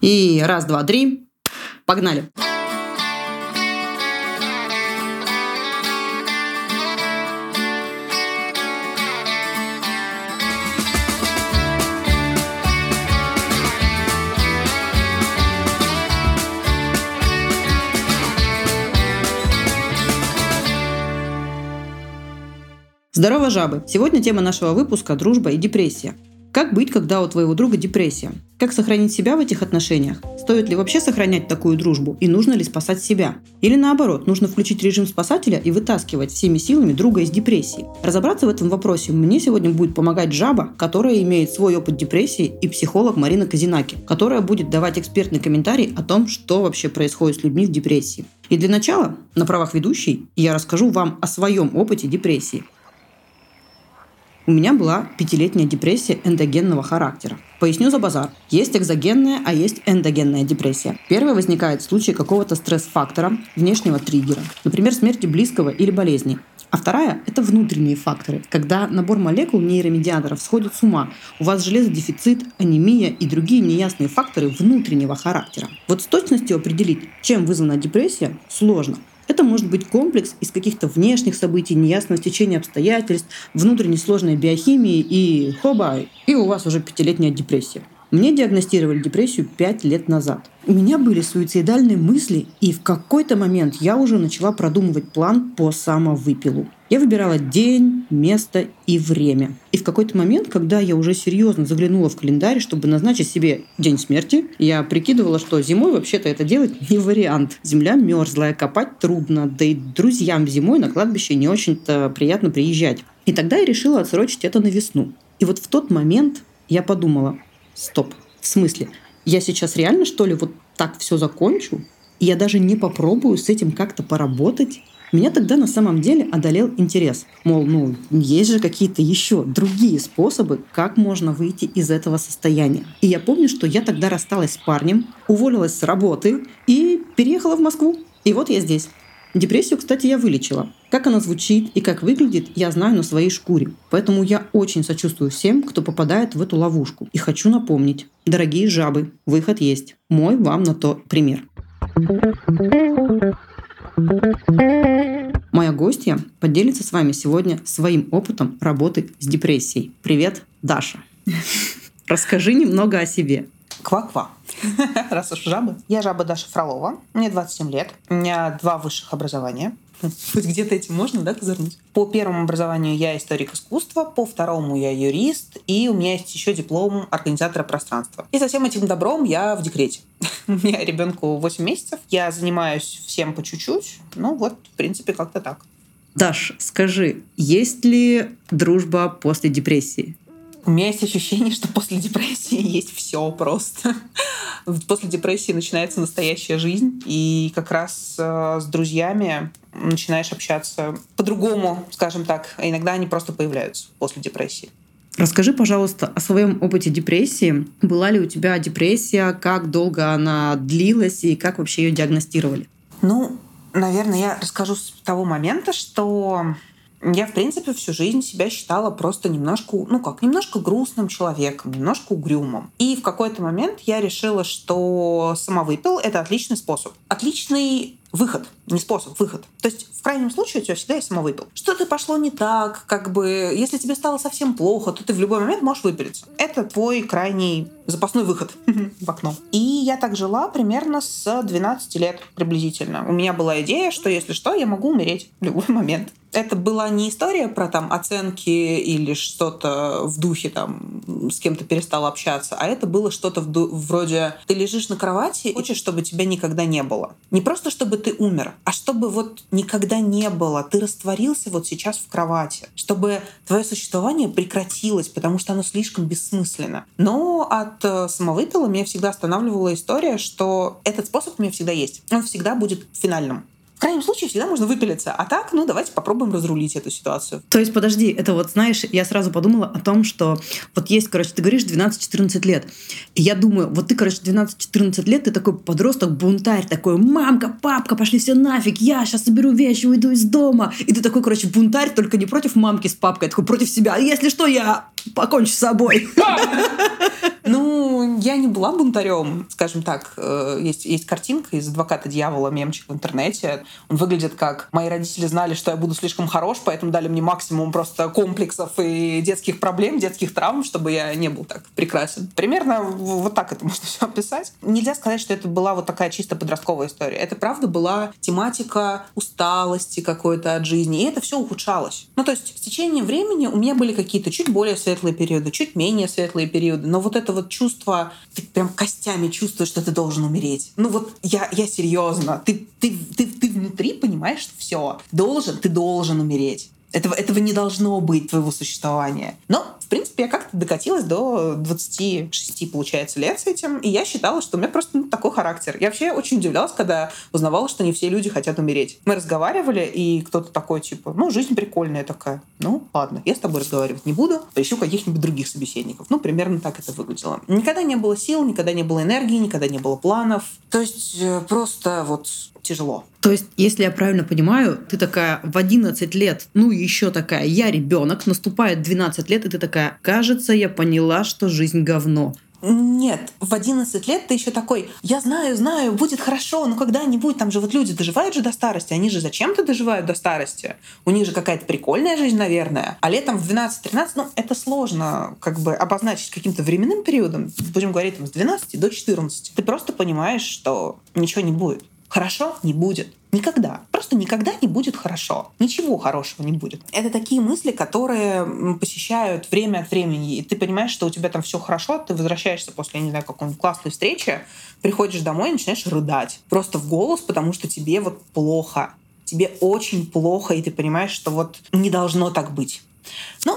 И раз, два, три. Погнали. Здорово, жабы! Сегодня тема нашего выпуска – дружба и депрессия. Как быть, когда у твоего друга депрессия? Как сохранить себя в этих отношениях? Стоит ли вообще сохранять такую дружбу? И нужно ли спасать себя? Или наоборот, нужно включить режим спасателя и вытаскивать всеми силами друга из депрессии? Разобраться в этом вопросе мне сегодня будет помогать жаба, которая имеет свой опыт депрессии, и психолог Марина Казинаки, которая будет давать экспертный комментарий о том, что вообще происходит с людьми в депрессии. И для начала, на правах ведущей, я расскажу вам о своем опыте депрессии. У меня была пятилетняя депрессия эндогенного характера. Поясню за базар. Есть экзогенная, а есть эндогенная депрессия. Первая возникает в случае какого-то стресс-фактора, внешнего триггера, например, смерти близкого или болезни. А вторая – это внутренние факторы, когда набор молекул нейромедиаторов сходит с ума. У вас железодефицит, анемия и другие неясные факторы внутреннего характера. Вот с точностью определить, чем вызвана депрессия, сложно. Это может быть комплекс из каких-то внешних событий, неясного течения обстоятельств, внутренней сложной биохимии и хоба, и у вас уже пятилетняя депрессия. Мне диагностировали депрессию пять лет назад. У меня были суицидальные мысли, и в какой-то момент я уже начала продумывать план по самовыпилу. Я выбирала день, место и время. И в какой-то момент, когда я уже серьезно заглянула в календарь, чтобы назначить себе день смерти, я прикидывала, что зимой вообще-то это делать не вариант. Земля мерзлая, копать трудно, да и друзьям зимой на кладбище не очень-то приятно приезжать. И тогда я решила отсрочить это на весну. И вот в тот момент я подумала, стоп, в смысле? Я сейчас реально, что ли, вот так все закончу? И я даже не попробую с этим как-то поработать? Меня тогда на самом деле одолел интерес. Мол, ну, есть же какие-то еще другие способы, как можно выйти из этого состояния. И я помню, что я тогда рассталась с парнем, уволилась с работы и переехала в Москву. И вот я здесь. Депрессию, кстати, я вылечила. Как она звучит и как выглядит, я знаю на своей шкуре. Поэтому я очень сочувствую всем, кто попадает в эту ловушку. И хочу напомнить, дорогие жабы, выход есть. Мой вам на то пример. Моя гостья поделится с вами сегодня своим опытом работы с депрессией. Привет, Даша. Расскажи немного о себе. Ква-ква. Раз уж жаба. Я жаба Даша Фролова. Мне 27 лет. У меня два высших образования. Хоть где-то этим можно, да, козырнуть? По первому образованию я историк искусства, по второму я юрист, и у меня есть еще диплом организатора пространства. И со всем этим добром я в декрете. У меня ребенку 8 месяцев, я занимаюсь всем по чуть-чуть. Ну вот, в принципе, как-то так. Даш, скажи, есть ли дружба после депрессии? У меня есть ощущение, что после депрессии есть все просто. После депрессии начинается настоящая жизнь, и как раз э, с друзьями начинаешь общаться по-другому, скажем так. А иногда они просто появляются после депрессии. Расскажи, пожалуйста, о своем опыте депрессии. Была ли у тебя депрессия, как долго она длилась и как вообще ее диагностировали? Ну, наверное, я расскажу с того момента, что я, в принципе, всю жизнь себя считала просто немножко, ну как, немножко грустным человеком, немножко угрюмым. И в какой-то момент я решила, что самовыпил — это отличный способ. Отличный выход, не способ, выход. То есть в крайнем случае у тебя всегда есть самовыпил. Что-то пошло не так, как бы, если тебе стало совсем плохо, то ты в любой момент можешь выпилиться. Это твой крайний запасной выход в окно. И я так жила примерно с 12 лет приблизительно. У меня была идея, что если что, я могу умереть в любой момент это была не история про там оценки или что-то в духе там с кем-то перестал общаться, а это было что-то вроде ты лежишь на кровати, хочешь, чтобы тебя никогда не было. Не просто чтобы ты умер, а чтобы вот никогда не было. Ты растворился вот сейчас в кровати, чтобы твое существование прекратилось, потому что оно слишком бессмысленно. Но от э, самовыпила меня всегда останавливала история, что этот способ у меня всегда есть. Он всегда будет финальным. В крайнем случае всегда можно выпилиться. А так, ну, давайте попробуем разрулить эту ситуацию. То есть, подожди, это вот, знаешь, я сразу подумала о том, что вот есть, короче, ты говоришь 12-14 лет. И я думаю, вот ты, короче, 12-14 лет, ты такой подросток, бунтарь, такой, мамка, папка, пошли все нафиг, я сейчас соберу вещи, уйду из дома. И ты такой, короче, бунтарь, только не против мамки с папкой, а такой против себя. Если что, я покончи с собой. Ну, я не была бунтарем, скажем так. Э, есть, есть картинка из «Адвоката дьявола», мемчик в интернете. Он выглядит как «Мои родители знали, что я буду слишком хорош, поэтому дали мне максимум просто комплексов и детских проблем, детских травм, чтобы я не был так прекрасен». Примерно вот так это можно все описать. Нельзя сказать, что это была вот такая чисто подростковая история. Это, правда, была тематика усталости какой-то от жизни, и это все ухудшалось. Ну, то есть с течением времени у меня были какие-то чуть более светлые периоды, чуть менее светлые периоды, но вот это вот чувство, ты прям костями чувствуешь, что ты должен умереть. Ну вот я, я серьезно, ты, ты, ты, ты внутри понимаешь, что все, должен, ты должен умереть. Этого, этого не должно быть твоего существования. Но, в принципе, я как-то докатилась до 26, получается, лет с этим, и я считала, что у меня просто ну, такой характер. Я вообще очень удивлялась, когда узнавала, что не все люди хотят умереть. Мы разговаривали, и кто-то такой, типа, ну, жизнь прикольная такая. Ну, ладно, я с тобой разговаривать не буду, поищу каких-нибудь других собеседников. Ну, примерно так это выглядело. Никогда не было сил, никогда не было энергии, никогда не было планов. То есть э, просто вот тяжело. То есть, если я правильно понимаю, ты такая в 11 лет, ну еще такая, я ребенок, наступает 12 лет, и ты такая, кажется, я поняла, что жизнь говно. Нет, в 11 лет ты еще такой, я знаю, знаю, будет хорошо, но когда-нибудь, там же вот люди доживают же до старости, они же зачем-то доживают до старости. У них же какая-то прикольная жизнь, наверное. А летом в 12-13, ну, это сложно как бы обозначить каким-то временным периодом, будем говорить, там, с 12 до 14. Ты просто понимаешь, что ничего не будет. Хорошо не будет. Никогда. Просто никогда не будет хорошо. Ничего хорошего не будет. Это такие мысли, которые посещают время от времени. И ты понимаешь, что у тебя там все хорошо, ты возвращаешься после, не знаю, какой-нибудь классной встречи, приходишь домой и начинаешь рыдать. Просто в голос, потому что тебе вот плохо. Тебе очень плохо, и ты понимаешь, что вот не должно так быть. Ну,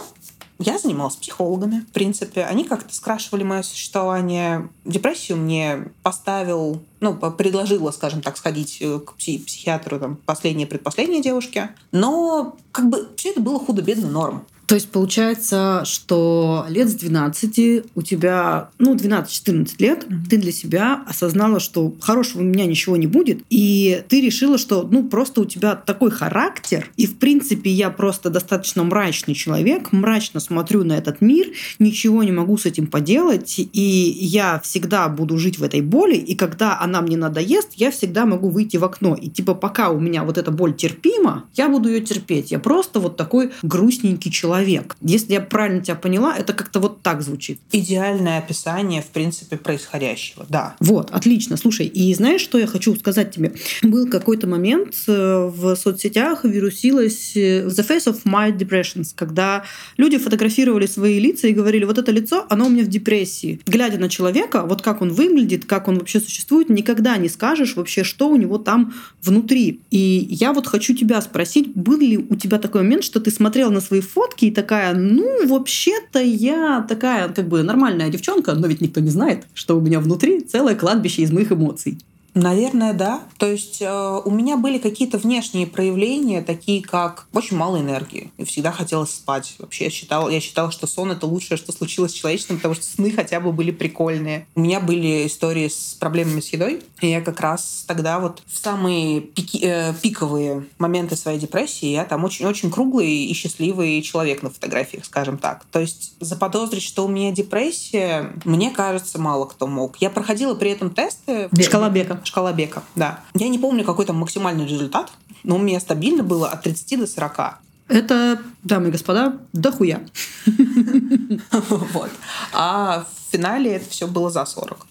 я занималась психологами, в принципе. Они как-то скрашивали мое существование. Депрессию мне поставил, ну, предложила, скажем так, сходить э, к пси- психиатру, там, последние предпоследние девушки. Но как бы все это было худо-бедно норм. То есть получается, что лет с 12 у тебя, ну, 12-14 лет, mm-hmm. ты для себя осознала, что хорошего у меня ничего не будет, и ты решила, что, ну, просто у тебя такой характер, и, в принципе, я просто достаточно мрачный человек, мрачно смотрю на этот мир, ничего не могу с этим поделать, и я всегда буду жить в этой боли, и когда она мне надоест, я всегда могу выйти в окно. И типа пока у меня вот эта боль терпима, я буду ее терпеть. Я просто вот такой грустненький человек человек. Если я правильно тебя поняла, это как-то вот так звучит. Идеальное описание, в принципе, происходящего, да. Вот, отлично. Слушай, и знаешь, что я хочу сказать тебе? Был какой-то момент э, в соцсетях вирусилось э, The Face of My Depressions, когда люди фотографировали свои лица и говорили, вот это лицо, оно у меня в депрессии. Глядя на человека, вот как он выглядит, как он вообще существует, никогда не скажешь вообще, что у него там внутри. И я вот хочу тебя спросить, был ли у тебя такой момент, что ты смотрел на свои фотки и такая, ну, вообще-то я такая как бы нормальная девчонка, но ведь никто не знает, что у меня внутри целое кладбище из моих эмоций. Наверное, да. То есть э, у меня были какие-то внешние проявления, такие как очень мало энергии. И всегда хотелось спать. Вообще я считала, я считала, что сон это лучшее, что случилось с человечеством, потому что сны хотя бы были прикольные. У меня были истории с проблемами с едой. И я как раз тогда вот в самые пики, э, пиковые моменты своей депрессии я там очень-очень круглый и счастливый человек на фотографиях, скажем так. То есть заподозрить, что у меня депрессия, мне кажется, мало кто мог. Я проходила при этом тесты. Шкала Бека. Шкала Бека, да. Я не помню, какой там максимальный результат, но у меня стабильно было от 30 до 40. Это, дамы и господа, дохуя. Вот. А в финале это все было за 40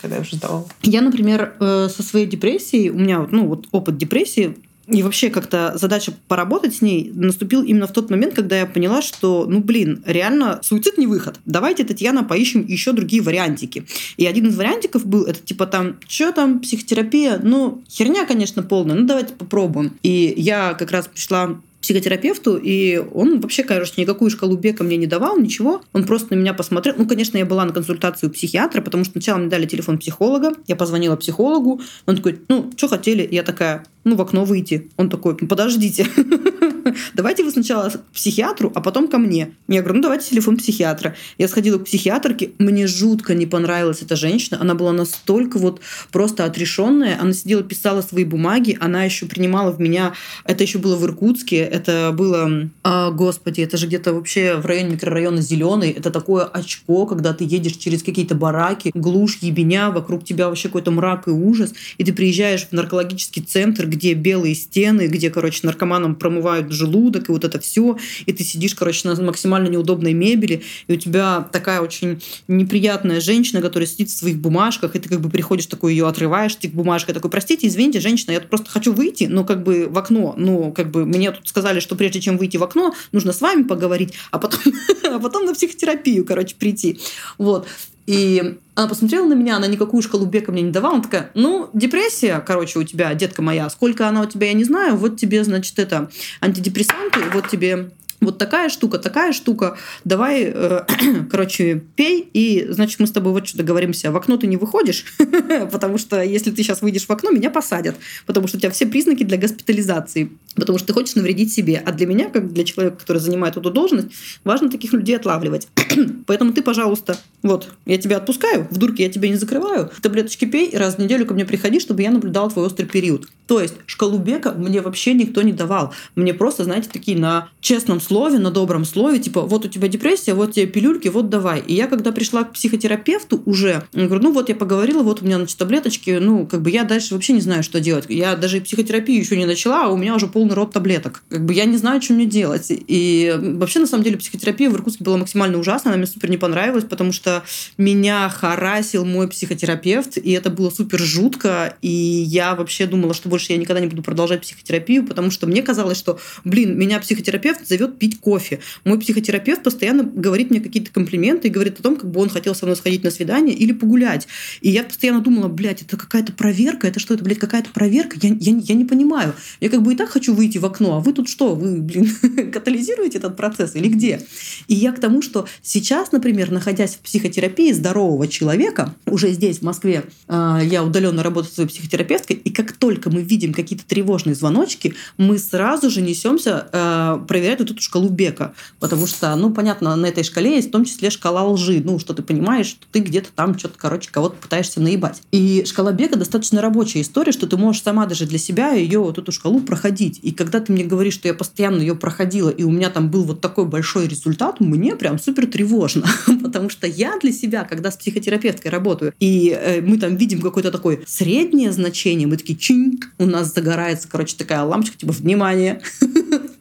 когда я уже сдавала. Я, например, э, со своей депрессией, у меня ну, вот опыт депрессии и вообще как-то задача поработать с ней наступил именно в тот момент, когда я поняла, что, ну блин, реально суицид не выход. Давайте, Татьяна, поищем еще другие вариантики. И один из вариантиков был, это типа там, что там, психотерапия? Ну, херня, конечно, полная, ну давайте попробуем. И я как раз пришла психотерапевту, и он вообще, кажется, никакую шкалу Бека мне не давал, ничего. Он просто на меня посмотрел. Ну, конечно, я была на консультацию у психиатра, потому что сначала мне дали телефон психолога, я позвонила психологу, он такой, ну, что хотели? Я такая, ну, в окно выйти. Он такой, подождите. давайте вы сначала к психиатру, а потом ко мне. Я говорю, ну давайте телефон психиатра. Я сходила к психиатрке, мне жутко не понравилась эта женщина. Она была настолько вот просто отрешенная. Она сидела, писала свои бумаги, она еще принимала в меня... Это еще было в Иркутске, это было... А, господи, это же где-то вообще в районе микрорайона Зеленый. Это такое очко, когда ты едешь через какие-то бараки, глушь, ебеня, вокруг тебя вообще какой-то мрак и ужас, и ты приезжаешь в наркологический центр, где белые стены, где, короче, наркоманам промывают желудок, и вот это все, и ты сидишь, короче, на максимально неудобной мебели, и у тебя такая очень неприятная женщина, которая сидит в своих бумажках, и ты как бы приходишь такой, ее отрываешь, ты бумажкой такой, простите, извините, женщина, я просто хочу выйти, но как бы в окно, ну, как бы мне тут сказали, что прежде чем выйти в окно, нужно с вами поговорить, а потом, а потом на психотерапию, короче, прийти. Вот. И она посмотрела на меня, она никакую шкалу Бека мне не давала. Она такая, ну, депрессия, короче, у тебя, детка моя. Сколько она у тебя, я не знаю. Вот тебе, значит, это антидепрессанты, вот тебе вот такая штука, такая штука, давай, э, короче, пей, и, значит, мы с тобой вот что договоримся. В окно ты не выходишь, потому что если ты сейчас выйдешь в окно, меня посадят, потому что у тебя все признаки для госпитализации, потому что ты хочешь навредить себе. А для меня, как для человека, который занимает эту должность, важно таких людей отлавливать. Поэтому ты, пожалуйста, вот, я тебя отпускаю, в дурке я тебя не закрываю, таблеточки пей, и раз в неделю ко мне приходи, чтобы я наблюдал твой острый период. То есть шкалу Бека мне вообще никто не давал. Мне просто, знаете, такие на честном слове, на добром слове, типа, вот у тебя депрессия, вот тебе пилюльки, вот давай. И я, когда пришла к психотерапевту уже, говорю, ну вот я поговорила, вот у меня, значит, таблеточки, ну, как бы я дальше вообще не знаю, что делать. Я даже психотерапию еще не начала, а у меня уже полный рот таблеток. Как бы я не знаю, что мне делать. И вообще, на самом деле, психотерапия в Иркутске была максимально ужасная, она мне супер не понравилась, потому что меня харасил мой психотерапевт, и это было супер жутко, и я вообще думала, что больше я никогда не буду продолжать психотерапию, потому что мне казалось, что, блин, меня психотерапевт зовет пить кофе. Мой психотерапевт постоянно говорит мне какие-то комплименты и говорит о том, как бы он хотел со мной сходить на свидание или погулять. И я постоянно думала, блядь, это какая-то проверка, это что, это, блядь, какая-то проверка? Я, я, я не понимаю. Я как бы и так хочу выйти в окно, а вы тут что? Вы, блин, катализируете этот процесс или где? И я к тому, что сейчас, например, находясь в психотерапии здорового человека, уже здесь, в Москве, а, я удаленно работаю с своей психотерапевткой, и как только мы видим какие-то тревожные звоночки, мы сразу же несемся а, проверять вот эту шкалу Бека. Потому что, ну, понятно, на этой шкале есть в том числе шкала лжи. Ну, что ты понимаешь, что ты где-то там что-то, короче, кого-то пытаешься наебать. И шкала Бека достаточно рабочая история, что ты можешь сама даже для себя ее, вот эту шкалу, проходить. И когда ты мне говоришь, что я постоянно ее проходила, и у меня там был вот такой большой результат, мне прям супер тревожно. Потому что я для себя, когда с психотерапевткой работаю, и э, мы там видим какое-то такое среднее значение, мы такие чинк, у нас загорается, короче, такая лампочка, типа, внимание,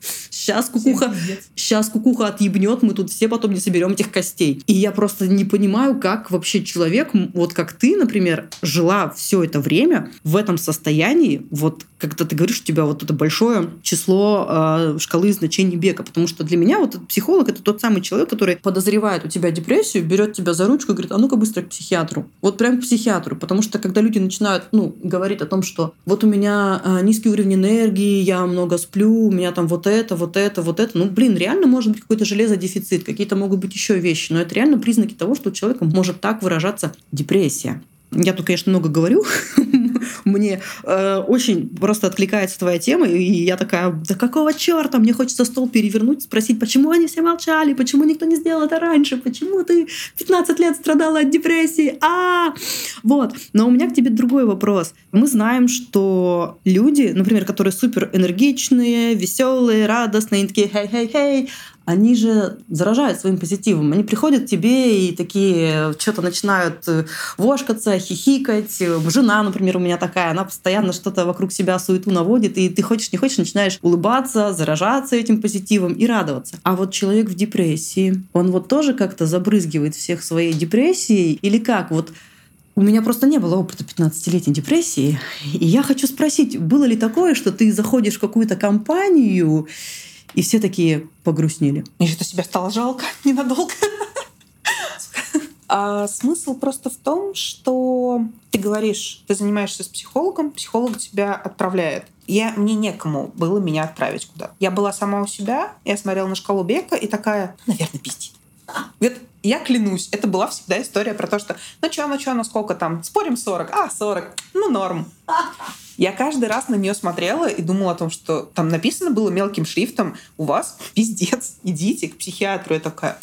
сейчас кукуха, сейчас кукуха отъебнет, мы тут все потом не соберем этих костей. И я просто не понимаю, как вообще человек, вот как ты, например, жила все это время в этом состоянии, вот когда ты говоришь, у тебя вот это большое число э, шкалы значений бега, потому что для меня вот психолог это тот самый человек, который подозревает у тебя депрессию, берет тебя за ручку и говорит, а ну-ка быстро к психиатру. Вот прям к психиатру, потому что когда люди начинают, ну, говорить о том, что вот у меня э, низкий уровень энергии, я много сплю, у меня там вот это, вот это, вот это, ну, блин, реально может быть какой-то железодефицит, какие-то могут быть еще вещи, но это реально признаки того, что у человека может так выражаться депрессия. Я тут, конечно, много говорю. Мне э, очень просто откликается твоя тема, и я такая, да какого черта? Мне хочется стол перевернуть, спросить, почему они все молчали, почему никто не сделал это раньше, почему ты 15 лет страдала от депрессии, а Вот. Но у меня к тебе другой вопрос. Мы знаем, что люди, например, которые супер энергичные, веселые, радостные, такие, хей-хей-хей, они же заражают своим позитивом. Они приходят к тебе и такие что-то начинают э, вошкаться, хихикать. Жена, например, у меня такая, она постоянно что-то вокруг себя суету наводит, и ты хочешь, не хочешь, начинаешь улыбаться, заражаться этим позитивом и радоваться. А вот человек в депрессии, он вот тоже как-то забрызгивает всех своей депрессией или как? Вот у меня просто не было опыта 15-летней депрессии. И я хочу спросить, было ли такое, что ты заходишь в какую-то компанию, и все такие погрустнели. И что себя стало жалко ненадолго. А смысл просто в том, что ты говоришь, ты занимаешься с психологом, психолог тебя отправляет. Я, мне некому было меня отправить куда. Я была сама у себя, я смотрела на шкалу Бека и такая, наверное, пиздит. Вот я клянусь, это была всегда история про то, что ну чё, ну чё, ну сколько там, спорим 40? А, 40, ну норм. Я каждый раз на нее смотрела и думала о том, что там написано было мелким шрифтом «У вас пиздец, идите к психиатру». Я такая,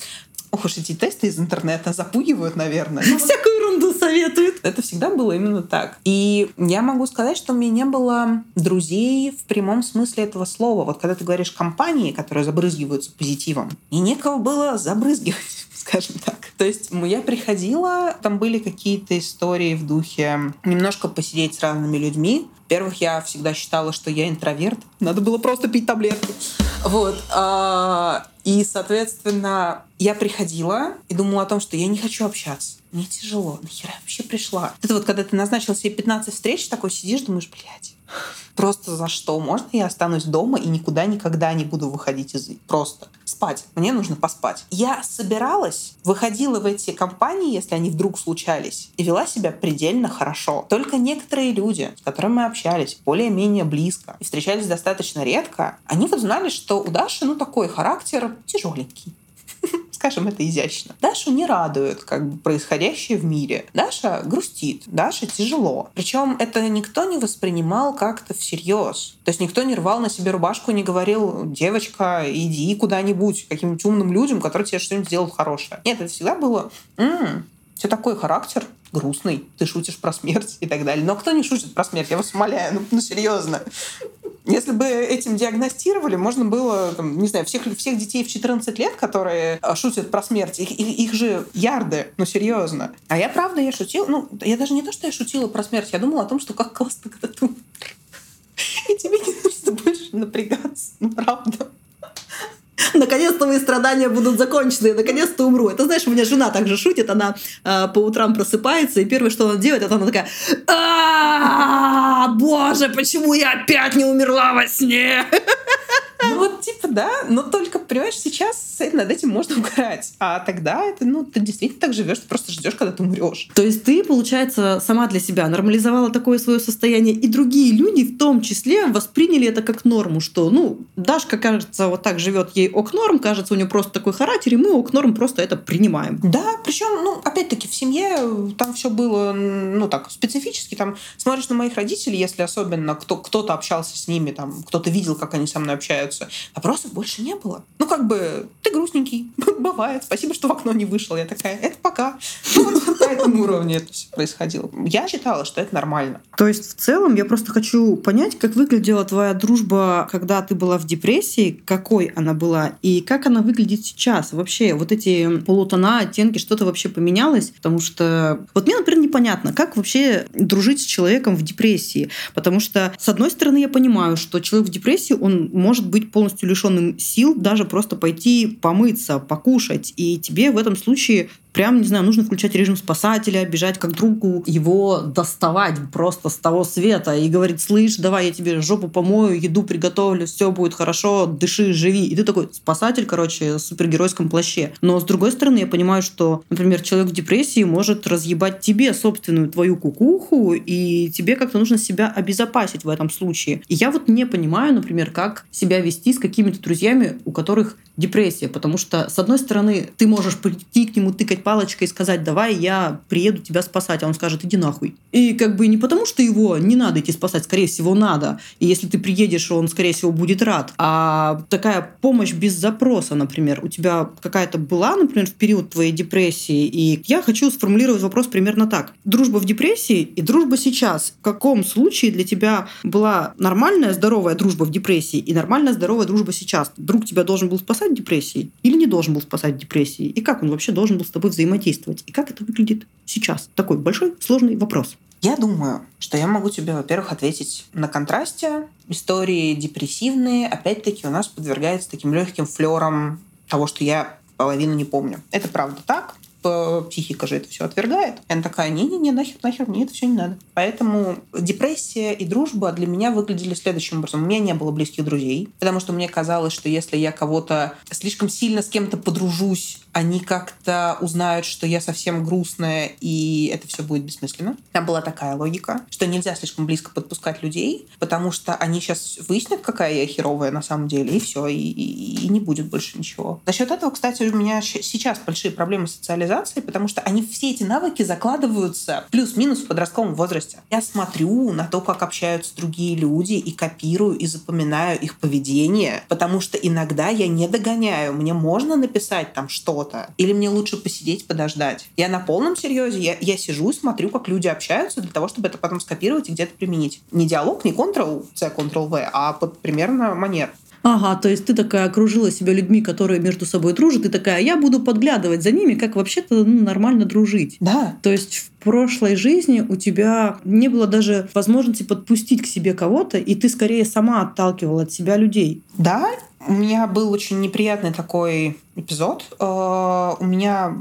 Ох уж эти тесты из интернета запугивают, наверное. Ну, Всякую ерунду советуют. Это всегда было именно так. И я могу сказать, что у меня не было друзей в прямом смысле этого слова. Вот когда ты говоришь компании, которые забрызгиваются позитивом, и некого было забрызгивать скажем так. То есть я приходила, там были какие-то истории в духе немножко посидеть с разными людьми. Во-первых, я всегда считала, что я интроверт. Надо было просто пить таблетки. Вот. А, и, соответственно, я приходила и думала о том, что я не хочу общаться. Мне тяжело. Нахера я вообще пришла? Это вот когда ты назначил себе 15 встреч, такой сидишь, думаешь, блядь, Просто за что? Можно я останусь дома и никуда никогда не буду выходить из... Просто спать. Мне нужно поспать. Я собиралась, выходила в эти компании, если они вдруг случались, и вела себя предельно хорошо. Только некоторые люди, с которыми мы общались более-менее близко и встречались достаточно редко, они вот знали, что у Даши, ну, такой характер тяжеленький скажем это изящно. Дашу не радует как бы происходящее в мире. Даша грустит, Даша тяжело. Причем это никто не воспринимал как-то всерьез. То есть никто не рвал на себе рубашку, не говорил, девочка, иди куда-нибудь каким-нибудь умным людям, которые тебе что-нибудь сделают хорошее. Нет, это всегда было, м-м, все такой характер, грустный, ты шутишь про смерть и так далее. Но кто не шутит про смерть? Я вас умоляю, ну, ну серьезно. Если бы этим диагностировали, можно было, там, не знаю, всех, всех детей в 14 лет, которые а, шутят про смерть, их, их, их же ярды, ну серьезно. А я правда, я шутила, ну, я даже не то, что я шутила про смерть, я думала о том, что как классно, когда ты И тебе не нужно больше напрягаться, ну правда наконец-то мои страдания будут закончены, наконец-то умру. Это знаешь, у меня жена также шутит, она э, по утрам просыпается, и первое, что она делает, это она такая, боже, почему я опять не умерла во сне? Ну вот типа да, но только, понимаешь, сейчас над этим можно угорать. А тогда это, ну, ты действительно так живешь, ты просто ждешь, когда ты умрешь. То есть ты, получается, сама для себя нормализовала такое свое состояние, и другие люди в том числе восприняли это как норму, что, ну, Дашка, кажется, вот так живет, ей ок норм, кажется, у нее просто такой характер, и мы ок норм просто это принимаем. Да, причем, ну, опять-таки, в семье там все было, ну, так, специфически. Там смотришь на моих родителей, если особенно кто, кто-то общался с ними, там, кто-то видел, как они со мной общаются. Вопросов больше не было. Ну, как бы, ты грустненький, бывает. Спасибо, что в окно не вышел. Я такая, это пока. Ну, этом уровне это все происходило. Я считала, что это нормально. То есть, в целом, я просто хочу понять, как выглядела твоя дружба, когда ты была в депрессии, какой она была, и как она выглядит сейчас. Вообще, вот эти полутона, оттенки, что-то вообще поменялось? Потому что вот мне, например, непонятно, как вообще дружить с человеком в депрессии. Потому что, с одной стороны, я понимаю, что человек в депрессии, он может быть полностью лишенным сил даже просто пойти помыться, покушать. И тебе в этом случае прям, не знаю, нужно включать режим спасателя, бежать как другу, его доставать просто с того света и говорить, слышь, давай я тебе жопу помою, еду приготовлю, все будет хорошо, дыши, живи. И ты такой спасатель, короче, в супергеройском плаще. Но с другой стороны, я понимаю, что, например, человек в депрессии может разъебать тебе собственную твою кукуху, и тебе как-то нужно себя обезопасить в этом случае. И я вот не понимаю, например, как себя вести с какими-то друзьями, у которых депрессия, потому что, с одной стороны, ты можешь прийти к нему, тыкать палочкой и сказать, давай я приеду тебя спасать, а он скажет, иди нахуй. И как бы не потому, что его не надо идти спасать, скорее всего, надо. И если ты приедешь, он, скорее всего, будет рад. А такая помощь без запроса, например, у тебя какая-то была, например, в период твоей депрессии, и я хочу сформулировать вопрос примерно так. Дружба в депрессии и дружба сейчас. В каком случае для тебя была нормальная, здоровая дружба в депрессии и нормальная, здоровая дружба сейчас? Друг тебя должен был спасать депрессии или не должен был спасать депрессии? И как он вообще должен был с тобой взаимодействовать? И как это выглядит сейчас? Такой большой, сложный вопрос. Я думаю, что я могу тебе, во-первых, ответить на контрасте. Истории депрессивные, опять-таки, у нас подвергаются таким легким флером того, что я половину не помню. Это правда так психика же это все отвергает. И она такая, не-не-не, нахер, нахер, мне это все не надо. Поэтому депрессия и дружба для меня выглядели следующим образом. У меня не было близких друзей, потому что мне казалось, что если я кого-то слишком сильно с кем-то подружусь, они как-то узнают, что я совсем грустная, и это все будет бессмысленно. Там была такая логика, что нельзя слишком близко подпускать людей, потому что они сейчас выяснят, какая я херовая на самом деле, и все, и, и, и не будет больше ничего. За счет этого, кстати, у меня сейчас большие проблемы с социализацией, потому что они все эти навыки закладываются плюс-минус в подростковом возрасте. Я смотрю на то, как общаются другие люди, и копирую, и запоминаю их поведение, потому что иногда я не догоняю. Мне можно написать там что-то, или мне лучше посидеть, подождать. Я на полном серьезе, я, я сижу и смотрю, как люди общаются для того, чтобы это потом скопировать и где-то применить. Не диалог, не Ctrl-C, Ctrl-V, а под примерно манер. Ага, то есть ты такая окружила себя людьми, которые между собой дружат, и такая, я буду подглядывать за ними, как вообще-то ну, нормально дружить. Да. То есть в прошлой жизни у тебя не было даже возможности подпустить к себе кого-то, и ты скорее сама отталкивала от себя людей. Да, у меня был очень неприятный такой эпизод. Э, у меня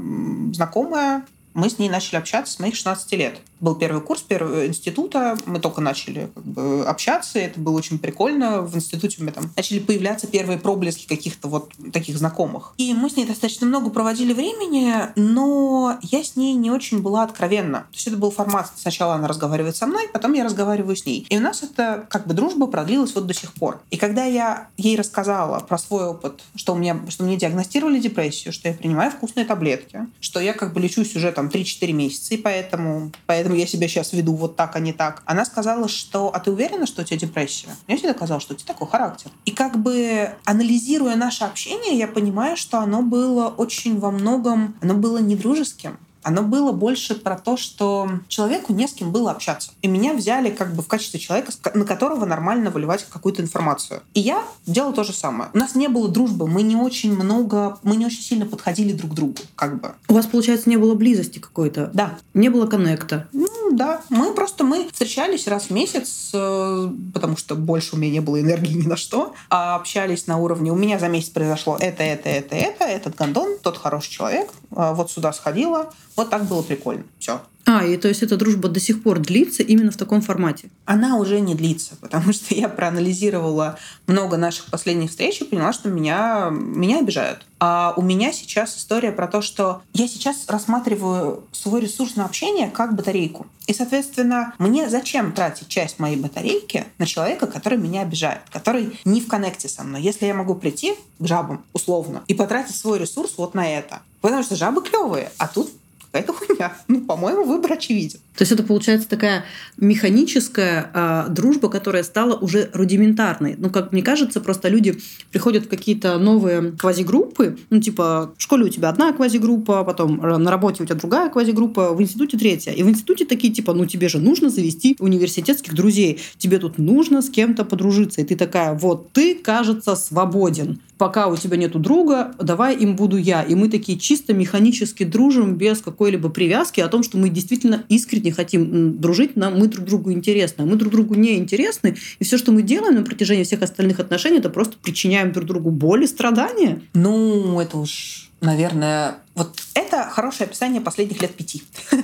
знакомая, мы с ней начали общаться с моих 16 лет был первый курс первого института, мы только начали как бы, общаться, это было очень прикольно. В институте у меня там начали появляться первые проблески каких-то вот таких знакомых. И мы с ней достаточно много проводили времени, но я с ней не очень была откровенна. То есть это был формат, сначала она разговаривает со мной, потом я разговариваю с ней. И у нас это как бы дружба продлилась вот до сих пор. И когда я ей рассказала про свой опыт, что, у меня, что мне диагностировали депрессию, что я принимаю вкусные таблетки, что я как бы лечусь уже там 3-4 месяца, и поэтому, поэтому я себя сейчас веду вот так, а не так. Она сказала, что «А ты уверена, что у тебя депрессия?» Я всегда сказала, что у тебя такой характер. И как бы анализируя наше общение, я понимаю, что оно было очень во многом, оно было недружеским оно было больше про то, что человеку не с кем было общаться. И меня взяли как бы в качестве человека, на которого нормально выливать какую-то информацию. И я делала то же самое. У нас не было дружбы, мы не очень много, мы не очень сильно подходили друг к другу, как бы. У вас, получается, не было близости какой-то? Да. Не было коннекта? Ну, да. Мы просто, мы встречались раз в месяц, э, потому что больше у меня не было энергии ни на что, а общались на уровне, у меня за месяц произошло это, это, это, это, этот гондон, тот хороший человек, а вот сюда сходила, вот так было прикольно. Все. А, и то есть эта дружба до сих пор длится именно в таком формате? Она уже не длится, потому что я проанализировала много наших последних встреч и поняла, что меня, меня обижают. А у меня сейчас история про то, что я сейчас рассматриваю свой ресурс на общение как батарейку. И, соответственно, мне зачем тратить часть моей батарейки на человека, который меня обижает, который не в коннекте со мной, если я могу прийти к жабам, условно, и потратить свой ресурс вот на это. Потому что жабы клевые, а тут какая-то хуйня. Ну, по-моему, выбор очевиден. То есть это получается такая механическая э, дружба, которая стала уже рудиментарной. Ну, как мне кажется, просто люди приходят в какие-то новые квазигруппы. Ну, типа, в школе у тебя одна квазигруппа, потом на работе у тебя другая квазигруппа, в институте третья. И в институте такие, типа, ну, тебе же нужно завести университетских друзей. Тебе тут нужно с кем-то подружиться. И ты такая, вот ты, кажется, свободен. Пока у тебя нету друга, давай им буду я. И мы такие чисто механически дружим без какой-либо привязки о том, что мы действительно искренне не хотим дружить, нам мы друг другу интересны, а мы друг другу не интересны, и все, что мы делаем на протяжении всех остальных отношений, это просто причиняем друг другу боль и страдания. Ну, это уж, наверное, вот это хорошее описание последних лет пяти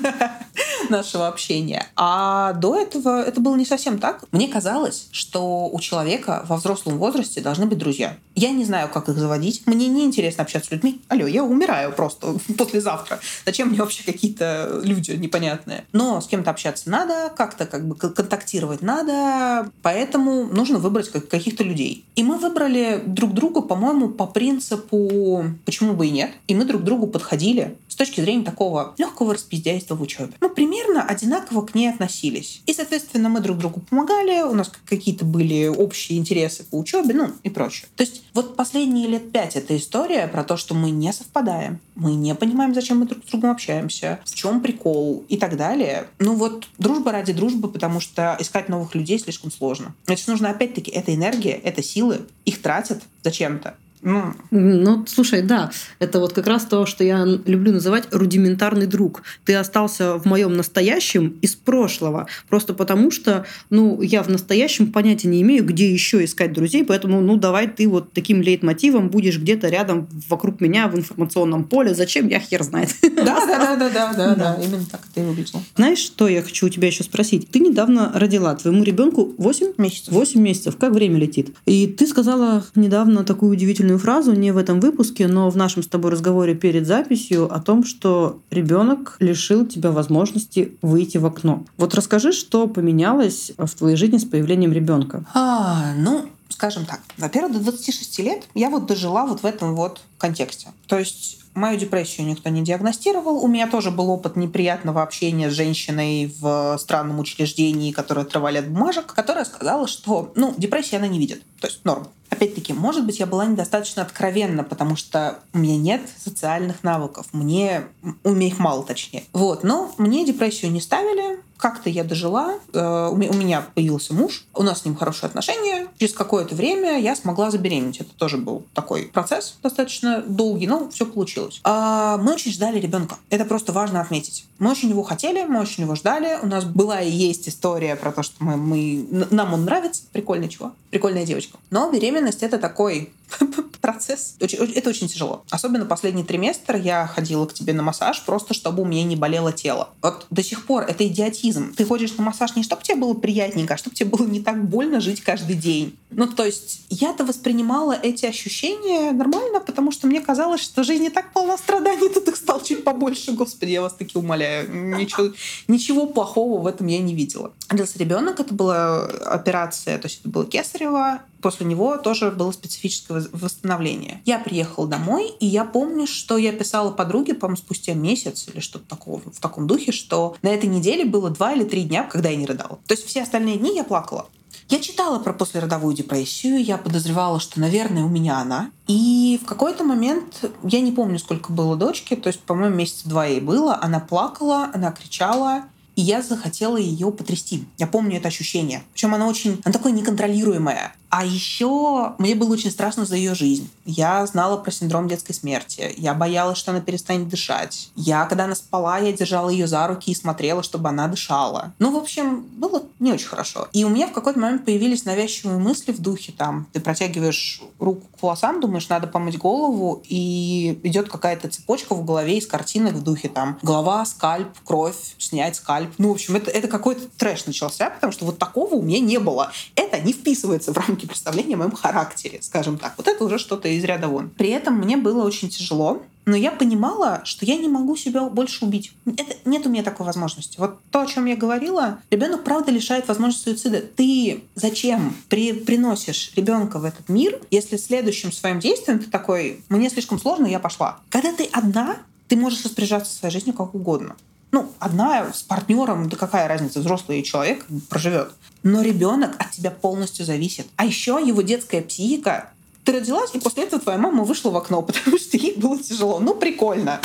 нашего общения. А до этого это было не совсем так. Мне казалось, что у человека во взрослом возрасте должны быть друзья. Я не знаю, как их заводить. Мне не интересно общаться с людьми. Алло, я умираю просто послезавтра. Зачем мне вообще какие-то люди непонятные? Но с кем-то общаться надо, как-то как бы контактировать надо, поэтому нужно выбрать каких-то людей. И мы выбрали друг друга, по-моему, по принципу «почему бы и нет?» И мы друг другу подходим подходили с точки зрения такого легкого распиздяйства в учебе. Мы примерно одинаково к ней относились. И, соответственно, мы друг другу помогали, у нас какие-то были общие интересы по учебе, ну и прочее. То есть вот последние лет пять эта история про то, что мы не совпадаем, мы не понимаем, зачем мы друг с другом общаемся, в чем прикол и так далее. Ну вот дружба ради дружбы, потому что искать новых людей слишком сложно. Значит, нужно опять-таки, это энергия, это силы, их тратят зачем-то. Ну, ну, слушай, да, это вот как раз то, что я люблю называть рудиментарный друг. Ты остался в моем настоящем из прошлого, просто потому что, ну, я в настоящем понятия не имею, где еще искать друзей, поэтому, ну, давай ты вот таким лейтмотивом будешь где-то рядом вокруг меня в информационном поле. Зачем? Я хер знает. Да, да, да, да, да, да, именно так это и выглядело. Знаешь, что я хочу у тебя еще спросить? Ты недавно родила твоему ребенку 8 месяцев. 8 месяцев. Как время летит? И ты сказала недавно такую удивительную длинную фразу, не в этом выпуске, но в нашем с тобой разговоре перед записью о том, что ребенок лишил тебя возможности выйти в окно. Вот расскажи, что поменялось в твоей жизни с появлением ребенка. А, ну, скажем так. Во-первых, до 26 лет я вот дожила вот в этом вот контексте. То есть Мою депрессию никто не диагностировал. У меня тоже был опыт неприятного общения с женщиной в странном учреждении, которая отрывали от бумажек, которая сказала, что, ну, депрессия она не видит. То есть норм. Опять-таки, может быть, я была недостаточно откровенна, потому что у меня нет социальных навыков. Мне... У меня их мало, точнее. Вот. Но мне депрессию не ставили. Как-то я дожила. Э, у меня появился муж. У нас с ним хорошие отношения. Через какое-то время я смогла забеременеть. Это тоже был такой процесс достаточно долгий, но все получилось. А мы очень ждали ребенка. Это просто важно отметить. Мы очень его хотели, мы очень его ждали. У нас была и есть история про то, что мы, мы... нам он нравится. Прикольный чего? Прикольная девочка. Но беременность — это такой процесс. Это очень тяжело. Особенно последний триместр я ходила к тебе на массаж просто, чтобы у меня не болело тело. Вот до сих пор это идиотизм. Ты ходишь на массаж не чтобы тебе было приятненько, а чтобы тебе было не так больно жить каждый день. Ну, то есть я-то воспринимала эти ощущения нормально, потому что мне казалось, что жизнь не так полна страданий, тут их стало чуть побольше. Господи, я вас таки умоляю. Ничего, ничего плохого в этом я не видела. Родился ребенок, это была операция, то есть это было кесарево, после него тоже было специфическое восстановление. Я приехала домой, и я помню, что я писала подруге, по-моему, спустя месяц или что-то такого в таком духе, что на этой неделе было два или три дня, когда я не рыдала. То есть все остальные дни я плакала. Я читала про послеродовую депрессию, я подозревала, что, наверное, у меня она. И в какой-то момент, я не помню, сколько было дочки, то есть, по-моему, месяца два ей было, она плакала, она кричала, и я захотела ее потрясти. Я помню это ощущение. Причем она очень, она такое неконтролируемое. А еще мне было очень страшно за ее жизнь. Я знала про синдром детской смерти. Я боялась, что она перестанет дышать. Я, когда она спала, я держала ее за руки и смотрела, чтобы она дышала. Ну, в общем, было не очень хорошо. И у меня в какой-то момент появились навязчивые мысли в духе там. Ты протягиваешь руку к волосам, думаешь, надо помыть голову, и идет какая-то цепочка в голове из картинок в духе там голова, скальп, кровь, снять скальп. Ну, в общем, это, это какой-то трэш начался, потому что вот такого у меня не было. Это не вписывается в рамки представления о моем характере, скажем так. Вот это уже что-то из ряда вон. При этом мне было очень тяжело, но я понимала, что я не могу себя больше убить. Это, нет у меня такой возможности. Вот то, о чем я говорила, ребенок правда лишает возможности суицида. Ты зачем при, приносишь ребенка в этот мир, если следующим своим действием ты такой, мне слишком сложно, я пошла. Когда ты одна, ты можешь распоряжаться своей жизнью как угодно. Ну, одна с партнером, да какая разница, взрослый человек проживет. Но ребенок от тебя полностью зависит. А еще его детская психика ты родилась, и после этого твоя мама вышла в окно, потому что ей было тяжело. Ну, прикольно.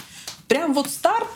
Прям вот старт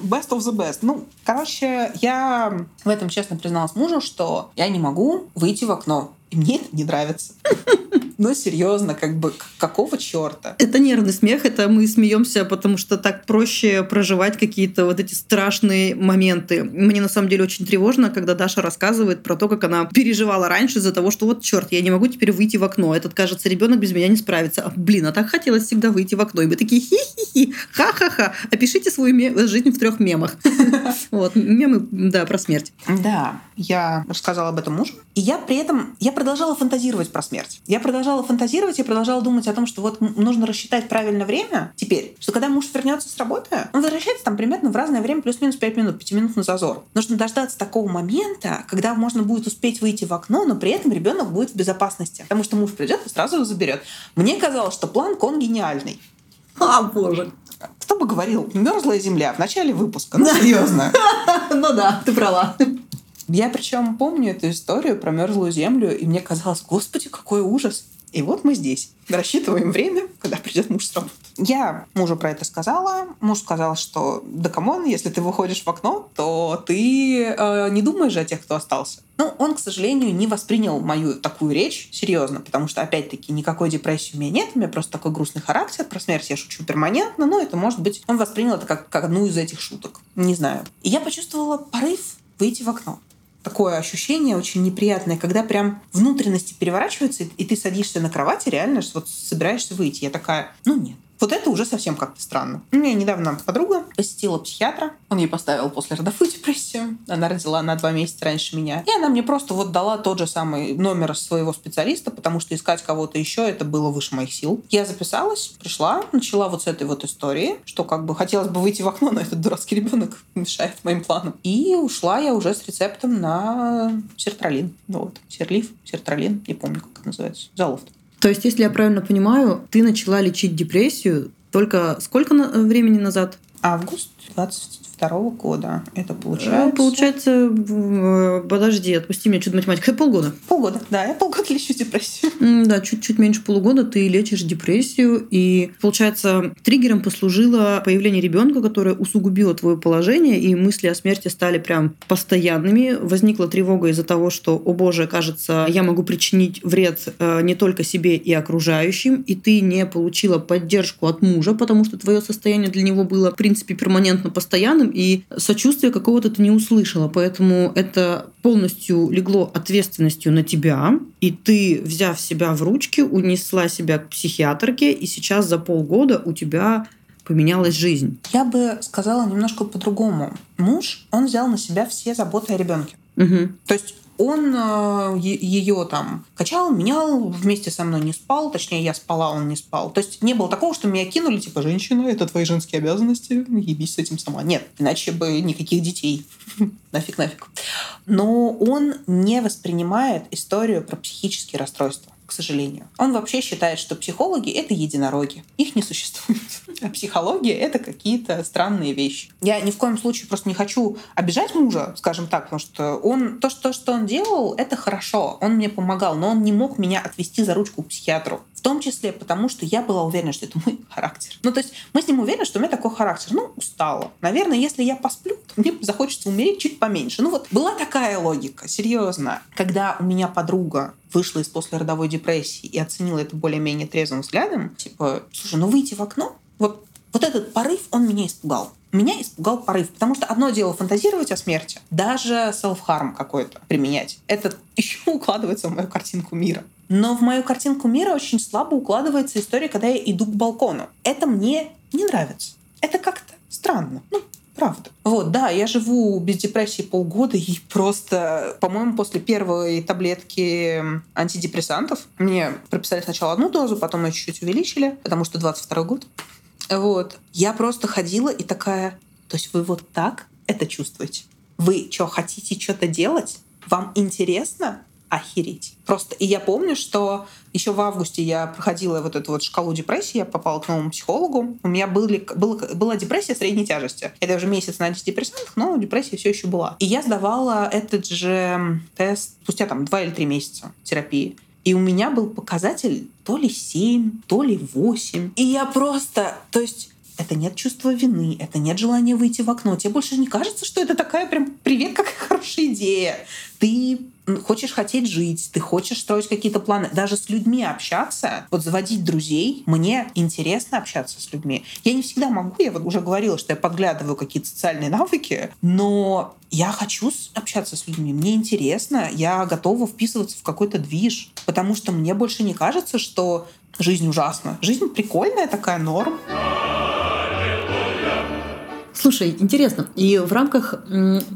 best of the best. Ну, короче, я в этом честно призналась мужу, что я не могу выйти в окно. И мне это не нравится. Но серьезно, как бы какого черта? Это нервный смех, это мы смеемся, потому что так проще проживать какие-то вот эти страшные моменты. Мне на самом деле очень тревожно, когда Даша рассказывает про то, как она переживала раньше из-за того, что вот черт, я не могу теперь выйти в окно. Этот, кажется, ребенок без меня не справится. А, блин, а так хотелось всегда выйти в окно. И мы такие хи-хи-хи, ха-ха-ха. Опишите свою жизнь в трех мемах. Вот, мемы, да, про смерть. Да, я рассказала об этом мужу. И я при этом, я продолжала фантазировать про смерть. Я продолжала фантазировать, я продолжала думать о том, что вот нужно рассчитать правильно время теперь, что когда муж вернется с работы, он возвращается там примерно в разное время, плюс-минус 5 минут, 5 минут на зазор. Нужно дождаться такого момента, когда можно будет успеть выйти в окно, но при этом ребенок будет в безопасности, потому что муж придет и сразу его заберет. Мне казалось, что план конгениальный. А, боже. Кто бы говорил, мерзлая земля в начале выпуска. Ну, серьезно. Ну да, ты права. Я причем помню эту историю про мерзлую землю, и мне казалось, господи, какой ужас. И вот мы здесь. Рассчитываем время, когда придет муж с работы. Я мужу про это сказала. Муж сказал, что да come on, если ты выходишь в окно, то ты э, не думаешь о тех, кто остался. Ну, он, к сожалению, не воспринял мою такую речь серьезно, потому что, опять-таки, никакой депрессии у меня нет, у меня просто такой грустный характер, про смерть я шучу перманентно, но это, может быть, он воспринял это как, как одну из этих шуток. Не знаю. И я почувствовала порыв выйти в окно такое ощущение очень неприятное, когда прям внутренности переворачиваются, и ты садишься на кровати, реально вот собираешься выйти. Я такая, ну нет, Вот это уже совсем как-то странно. У меня недавно подруга посетила психиатра. Он ей поставил послеродовую депрессию. Она родила на два месяца раньше меня. И она мне просто вот дала тот же самый номер своего специалиста, потому что искать кого-то еще это было выше моих сил. Я записалась, пришла, начала вот с этой вот истории, что как бы хотелось бы выйти в окно, но этот дурацкий ребенок мешает моим планам. И ушла я уже с рецептом на сертралин. Вот. Серлив, сертралин, не помню, как это называется. Залофт. То есть, если я правильно понимаю, ты начала лечить депрессию только сколько времени назад? Август 20 второго года. Это получается... Получается, э, подожди, отпусти меня, что-то математика. Полгода. Полгода, да, я полгода лечу депрессию. Да, чуть-чуть меньше полугода ты лечишь депрессию, и, получается, триггером послужило появление ребенка, которое усугубило твое положение, и мысли о смерти стали прям постоянными. Возникла тревога из-за того, что, о боже, кажется, я могу причинить вред э, не только себе и окружающим, и ты не получила поддержку от мужа, потому что твое состояние для него было, в принципе, перманентно постоянным, рядом, и сочувствия какого-то ты не услышала. Поэтому это полностью легло ответственностью на тебя, и ты, взяв себя в ручки, унесла себя к психиатрке, и сейчас за полгода у тебя поменялась жизнь. Я бы сказала немножко по-другому. Муж, он взял на себя все заботы о ребенке. Угу. То есть он э, ее там качал, менял, вместе со мной не спал, точнее, я спала, он не спал. То есть не было такого, что меня кинули, типа, женщина, это твои женские обязанности, ебись с этим сама. Нет, иначе бы никаких детей. нафиг, нафиг. Но он не воспринимает историю про психические расстройства к сожалению. Он вообще считает, что психологи — это единороги. Их не существует. А психология — это какие-то странные вещи. Я ни в коем случае просто не хочу обижать мужа, скажем так, потому что он то, что, что он делал, это хорошо. Он мне помогал, но он не мог меня отвести за ручку к психиатру. В том числе потому, что я была уверена, что это мой характер. Ну, то есть мы с ним уверены, что у меня такой характер. Ну, устала. Наверное, если я посплю, то мне захочется умереть чуть поменьше. Ну вот была такая логика, серьезно. Когда у меня подруга вышла из послеродовой депрессии и оценила это более-менее трезвым взглядом, типа, слушай, ну выйти в окно, вот, вот этот порыв, он меня испугал. Меня испугал порыв, потому что одно дело фантазировать о смерти, даже self-harm какой-то применять. Это еще укладывается в мою картинку мира. Но в мою картинку мира очень слабо укладывается история, когда я иду к балкону. Это мне не нравится. Это как-то странно. Ну, Правда. Вот, да, я живу без депрессии полгода, и просто, по-моему, после первой таблетки антидепрессантов мне прописали сначала одну дозу, потом ее чуть-чуть увеличили, потому что 22 год. Вот. Я просто ходила и такая, то есть вы вот так это чувствуете? Вы что, хотите что-то делать? Вам интересно? Охереть. Просто и я помню, что еще в августе я проходила вот эту вот шкалу депрессии, я попала к новому психологу. У меня были, был, была депрессия средней тяжести. Это уже месяц на антидепрессантах, но депрессия все еще была. И я сдавала этот же тест спустя там два или три месяца терапии. И у меня был показатель то ли 7, то ли 8. И я просто, то есть это нет чувства вины, это нет желания выйти в окно. Тебе больше не кажется, что это такая прям привет, какая хорошая идея. Ты хочешь хотеть жить, ты хочешь строить какие-то планы, даже с людьми общаться, вот заводить друзей. Мне интересно общаться с людьми. Я не всегда могу, я вот уже говорила, что я подглядываю какие-то социальные навыки, но я хочу общаться с людьми, мне интересно, я готова вписываться в какой-то движ, потому что мне больше не кажется, что жизнь ужасна. Жизнь прикольная такая, норм. Слушай, интересно. И в рамках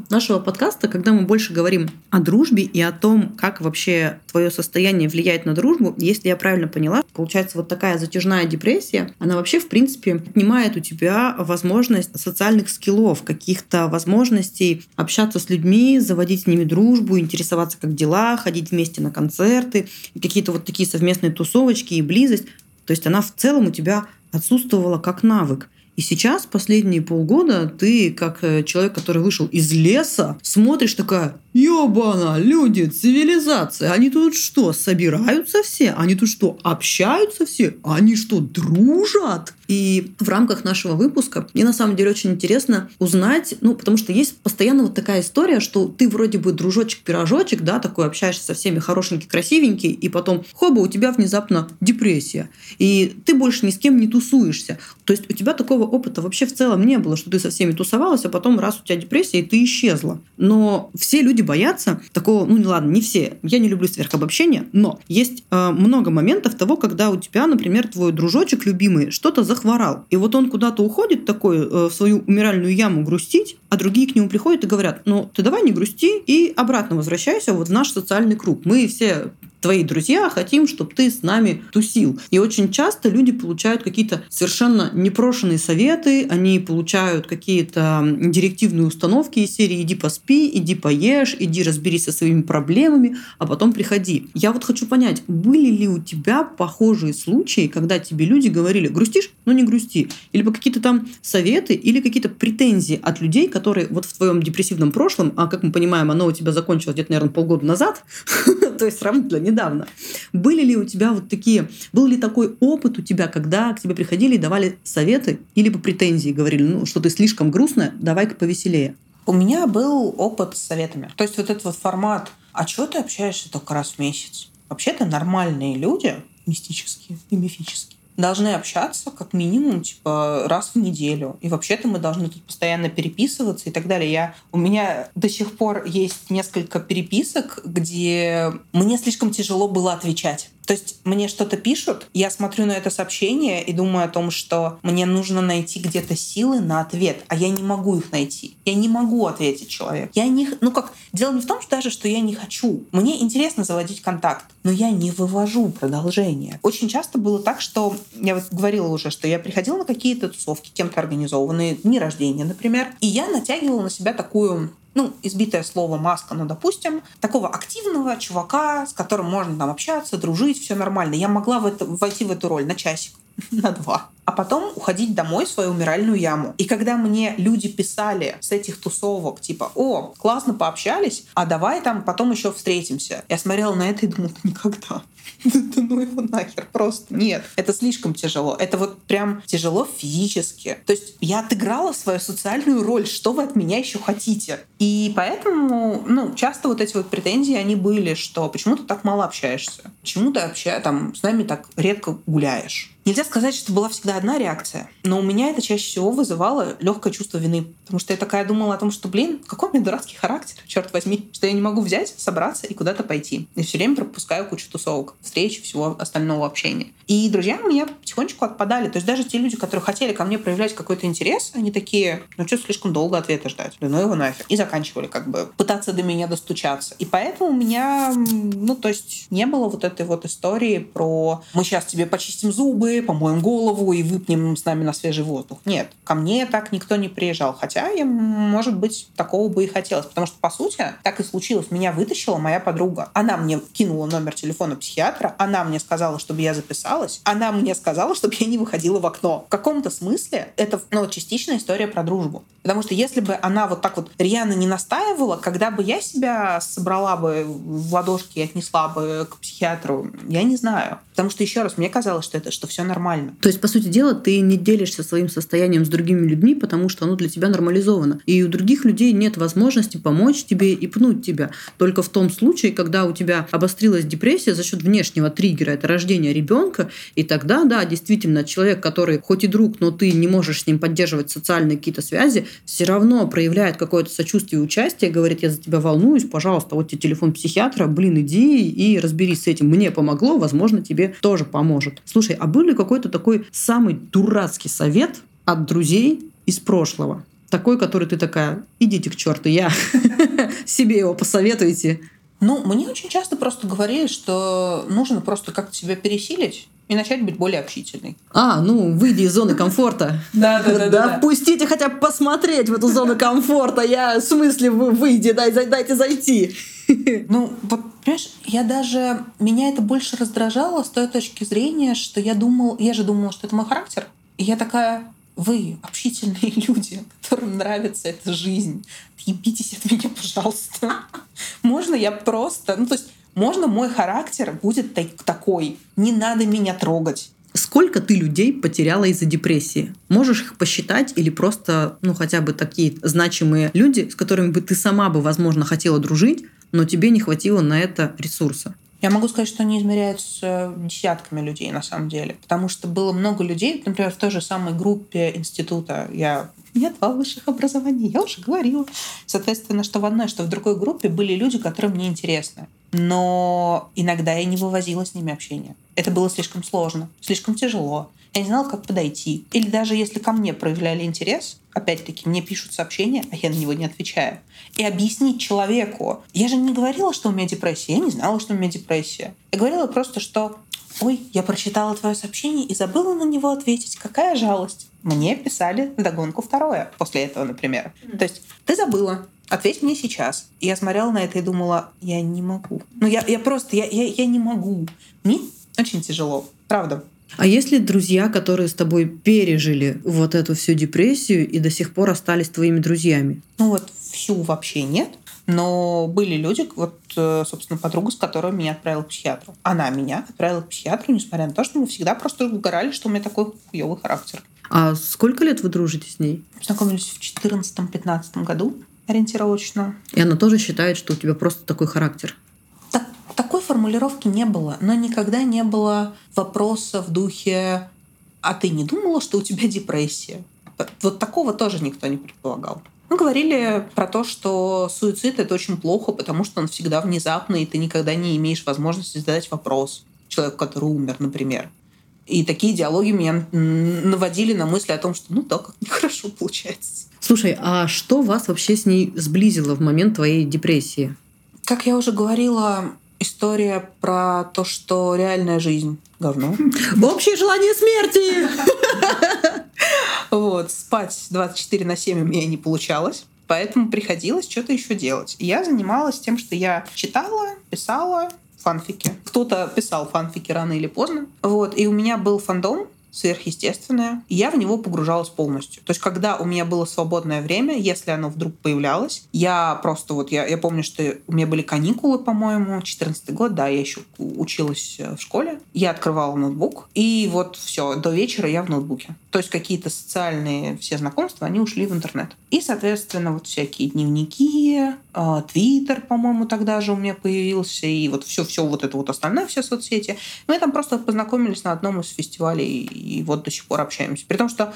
нашего подкаста, когда мы больше говорим о дружбе и о том, как вообще твое состояние влияет на дружбу, если я правильно поняла, получается вот такая затяжная депрессия, она вообще, в принципе, отнимает у тебя возможность социальных скиллов, каких-то возможностей общаться с людьми, заводить с ними дружбу, интересоваться, как дела, ходить вместе на концерты, какие-то вот такие совместные тусовочки и близость. То есть она в целом у тебя отсутствовала как навык. И сейчас, последние полгода, ты, как э, человек, который вышел из леса, смотришь такая, Ёбана, люди, цивилизация, они тут что, собираются все? Они тут что, общаются все? Они что, дружат? И в рамках нашего выпуска мне на самом деле очень интересно узнать, ну, потому что есть постоянно вот такая история, что ты вроде бы дружочек-пирожочек, да, такой общаешься со всеми хорошенький, красивенький, и потом, хоба, у тебя внезапно депрессия, и ты больше ни с кем не тусуешься. То есть у тебя такого опыта вообще в целом не было, что ты со всеми тусовалась, а потом раз у тебя депрессия, и ты исчезла. Но все люди боятся такого, ну ладно, не все, я не люблю сверхобобщения, но есть э, много моментов того, когда у тебя, например, твой дружочек любимый что-то захворал хворал. И вот он куда-то уходит такой э, в свою умиральную яму грустить, а другие к нему приходят и говорят, ну ты давай не грусти и обратно возвращайся вот в наш социальный круг. Мы все твои друзья хотим, чтобы ты с нами тусил. И очень часто люди получают какие-то совершенно непрошенные советы, они получают какие-то директивные установки из серии «иди поспи», «иди поешь», «иди разберись со своими проблемами, а потом приходи». Я вот хочу понять, были ли у тебя похожие случаи, когда тебе люди говорили «грустишь? Ну не грусти». Или какие-то там советы, или какие-то претензии от людей, которые вот в твоем депрессивном прошлом, а как мы понимаем, оно у тебя закончилось где-то, наверное, полгода назад, то есть сравнительно недавно. Были ли у тебя вот такие, был ли такой опыт у тебя, когда к тебе приходили и давали советы или по претензии, говорили, ну, что ты слишком грустная, давай-ка повеселее? У меня был опыт с советами. То есть вот этот вот формат «А чего ты общаешься только раз в месяц?» Вообще-то нормальные люди, мистические и мифические, должны общаться как минимум типа раз в неделю. И вообще-то мы должны тут постоянно переписываться и так далее. Я, у меня до сих пор есть несколько переписок, где мне слишком тяжело было отвечать. То есть мне что-то пишут, я смотрю на это сообщение и думаю о том, что мне нужно найти где-то силы на ответ, а я не могу их найти. Я не могу ответить человеку. Я не... Ну как, дело не в том, что даже, что я не хочу. Мне интересно заводить контакт, но я не вывожу продолжение. Очень часто было так, что я вот говорила уже, что я приходила на какие-то тусовки, кем-то организованные, дни рождения, например, и я натягивала на себя такую ну, избитое слово маска, но, допустим, такого активного чувака, с которым можно там общаться, дружить, все нормально. Я могла в это, войти в эту роль на часик, на два а потом уходить домой в свою умиральную яму. И когда мне люди писали с этих тусовок, типа, о, классно пообщались, а давай там потом еще встретимся. Я смотрела на это и думала, никогда. Да ну его нахер, просто нет. Это слишком тяжело. Это вот прям тяжело физически. То есть я отыграла свою социальную роль. Что вы от меня еще хотите? И поэтому, ну, часто вот эти вот претензии, они были, что почему ты так мало общаешься? Почему ты общаешься, там, с нами так редко гуляешь? Нельзя сказать, что была всегда одна реакция, но у меня это чаще всего вызывало легкое чувство вины. Потому что я такая думала о том, что, блин, какой у меня дурацкий характер, черт возьми, что я не могу взять, собраться и куда-то пойти. И все время пропускаю кучу тусовок, встреч, всего остального общения. И друзья у меня потихонечку отпадали. То есть даже те люди, которые хотели ко мне проявлять какой-то интерес, они такие, ну что, слишком долго ответа ждать. Да ну его нафиг. И заканчивали как бы пытаться до меня достучаться. И поэтому у меня, ну то есть не было вот этой вот истории про мы сейчас тебе почистим зубы, помоем голову и выпнем с нами на свежий воздух. Нет, ко мне так никто не приезжал. Хотя я, может быть, такого бы и хотелось. Потому что, по сути, так и случилось. Меня вытащила моя подруга. Она мне кинула номер телефона психиатра, она мне сказала, чтобы я записала осталось, она мне сказала, чтобы я не выходила в окно. В каком-то смысле это ну, частичная история про дружбу. Потому что если бы она вот так вот рьяно не настаивала, когда бы я себя собрала бы в ладошки и отнесла бы к психиатру, я не знаю. Потому что, еще раз, мне казалось, что это что все нормально. То есть, по сути дела, ты не делишься своим состоянием с другими людьми, потому что оно для тебя нормализовано. И у других людей нет возможности помочь тебе и пнуть тебя. Только в том случае, когда у тебя обострилась депрессия за счет внешнего триггера, это рождение ребенка, и тогда, да, действительно, человек, который хоть и друг, но ты не можешь с ним поддерживать социальные какие-то связи, все равно проявляет какое-то сочувствие и участие, говорит, я за тебя волнуюсь, пожалуйста, вот тебе телефон психиатра, блин, иди и разберись с этим. Мне помогло, возможно, тебе тоже поможет. Слушай, а был ли какой-то такой самый дурацкий совет от друзей из прошлого? Такой, который ты такая, идите к черту, я себе его посоветуйте. Ну, мне очень часто просто говорили, что нужно просто как-то себя пересилить и начать быть более общительной. А, ну, выйди из зоны комфорта. Да, да, да. Да, пустите хотя бы посмотреть в эту зону комфорта. Я, в смысле, вы выйди, дай, дайте зайти. Ну, вот, понимаешь, я даже... Меня это больше раздражало с той точки зрения, что я думал... Я же думала, что это мой характер. И я такая, вы общительные люди, которым нравится эта жизнь. Ебитесь от меня, пожалуйста. Можно я просто... Ну, то есть можно мой характер будет такой. Не надо меня трогать. Сколько ты людей потеряла из-за депрессии? Можешь их посчитать или просто, ну, хотя бы такие значимые люди, с которыми бы ты сама бы, возможно, хотела дружить, но тебе не хватило на это ресурса? Я могу сказать, что они измеряются десятками людей на самом деле. Потому что было много людей, например, в той же самой группе института. Я меня два высших образования, я уже говорила. Соответственно, что в одной, что в другой группе были люди, которые мне интересны. Но иногда я не вывозила с ними общение. Это было слишком сложно, слишком тяжело. Я не знала, как подойти. Или даже если ко мне проявляли интерес, опять-таки, мне пишут сообщения, а я на него не отвечаю. И объяснить человеку. Я же не говорила, что у меня депрессия. Я не знала, что у меня депрессия. Я говорила просто, что «Ой, я прочитала твое сообщение и забыла на него ответить. Какая жалость!» Мне писали догонку второе после этого, например. Mm-hmm. То есть «Ты забыла, ответь мне сейчас». И я смотрела на это и думала «Я не могу». Ну, я, я просто, я, я, я не могу. Мне очень тяжело, правда. А есть ли друзья, которые с тобой пережили вот эту всю депрессию и до сих пор остались твоими друзьями? Ну вот всю вообще нет. Но были люди, вот, э, собственно, подруга, с которой меня отправила к психиатру. Она меня отправила к психиатру, несмотря на то, что мы всегда просто угорали, что у меня такой хуёвый характер. А сколько лет вы дружите с ней? Познакомились в 2014-2015 году ориентировочно. И она тоже считает, что у тебя просто такой характер? Так, такой формулировки не было, но никогда не было вопроса в духе «А ты не думала, что у тебя депрессия?» Вот такого тоже никто не предполагал. Мы говорили про то, что суицид — это очень плохо, потому что он всегда внезапный, и ты никогда не имеешь возможности задать вопрос человеку, который умер, например. И такие диалоги меня наводили на мысли о том, что ну да, как нехорошо получается. Слушай, а что вас вообще с ней сблизило в момент твоей депрессии? Как я уже говорила, история про то, что реальная жизнь — говно. Общее желание смерти! Вот, спать 24 на 7 у меня не получалось. Поэтому приходилось что-то еще делать. И я занималась тем, что я читала, писала фанфики. Кто-то писал фанфики рано или поздно. Вот. И у меня был фандом сверхъестественное, и я в него погружалась полностью. То есть, когда у меня было свободное время, если оно вдруг появлялось, я просто вот, я, я помню, что у меня были каникулы, по-моему, 14 год, да, я еще училась э, в школе, я открывала ноутбук, и вот все, до вечера я в ноутбуке. То есть, какие-то социальные все знакомства, они ушли в интернет. И, соответственно, вот всякие дневники, а, Твиттер, по-моему, тогда же у меня появился, и вот все, все вот это вот остальное, все соцсети. Мы там просто познакомились на одном из фестивалей и вот до сих пор общаемся. При том, что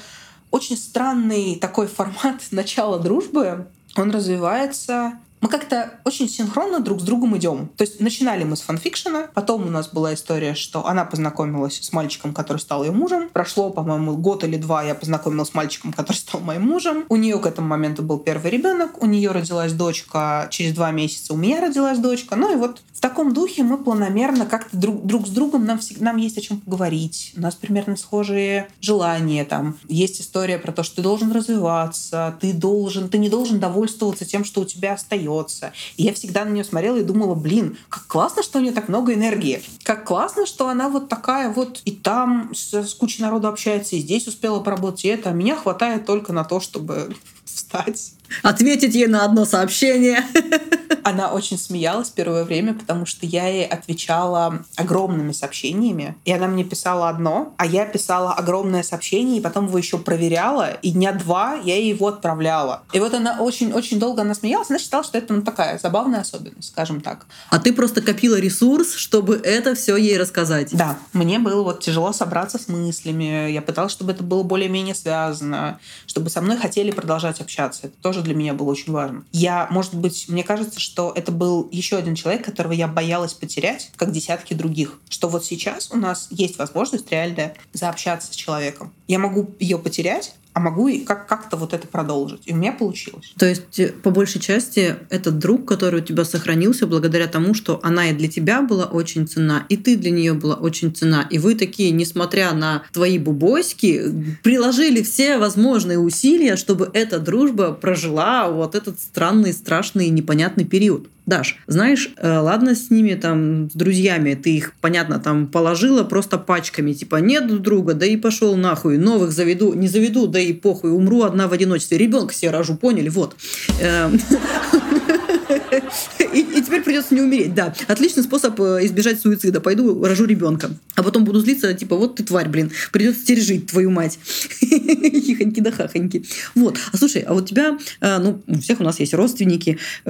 очень странный такой формат начала дружбы, он развивается мы как-то очень синхронно друг с другом идем. То есть начинали мы с фанфикшена, потом у нас была история, что она познакомилась с мальчиком, который стал ее мужем. Прошло, по-моему, год или два, я познакомилась с мальчиком, который стал моим мужем. У нее к этому моменту был первый ребенок, у нее родилась дочка, через два месяца у меня родилась дочка. Ну и вот в таком духе мы планомерно как-то друг, друг с другом, нам, всегда, нам есть о чем поговорить. У нас примерно схожие желания. Там есть история про то, что ты должен развиваться, ты должен, ты не должен довольствоваться тем, что у тебя остается остается. И я всегда на нее смотрела и думала, блин, как классно, что у нее так много энергии. Как классно, что она вот такая вот и там с, с кучей народу общается, и здесь успела поработать, и это. А меня хватает только на то, чтобы встать. Ответить ей на одно сообщение. Она очень смеялась первое время, потому что я ей отвечала огромными сообщениями. И она мне писала одно, а я писала огромное сообщение, и потом его еще проверяла, и дня два я ей его отправляла. И вот она очень-очень долго она смеялась, она считала, что это ну, такая забавная особенность, скажем так. А ты просто копила ресурс, чтобы это все ей рассказать. Да, мне было вот тяжело собраться с мыслями. Я пыталась, чтобы это было более-менее связано, чтобы со мной хотели продолжать общаться. Это тоже для меня было очень важно. Я, может быть, мне кажется, что это был еще один человек, которого я боялась потерять, как десятки других. Что вот сейчас у нас есть возможность реально заобщаться с человеком. Я могу ее потерять, а могу и как- как-то вот это продолжить. И у меня получилось. То есть, э, по большей части, этот друг, который у тебя сохранился благодаря тому, что она и для тебя была очень цена, и ты для нее была очень цена. И вы такие, несмотря на твои бубоськи, приложили все возможные усилия, чтобы эта дружба прожила вот этот странный, страшный, непонятный период. Даш, знаешь, э, ладно с ними там, с друзьями, ты их, понятно, там положила просто пачками, типа нет друга, да и пошел нахуй, новых заведу, не заведу, да и похуй, умру одна в одиночестве, ребенка себе рожу, поняли, вот. Эм. И, и теперь придется не умереть, да. Отличный способ э, избежать суицида. Пойду рожу ребенка. А потом буду злиться, типа, вот ты тварь, блин, придется теперь твою мать. Хихоньки да хахоньки. Вот. А слушай, а вот тебя, э, ну, у всех у нас есть родственники,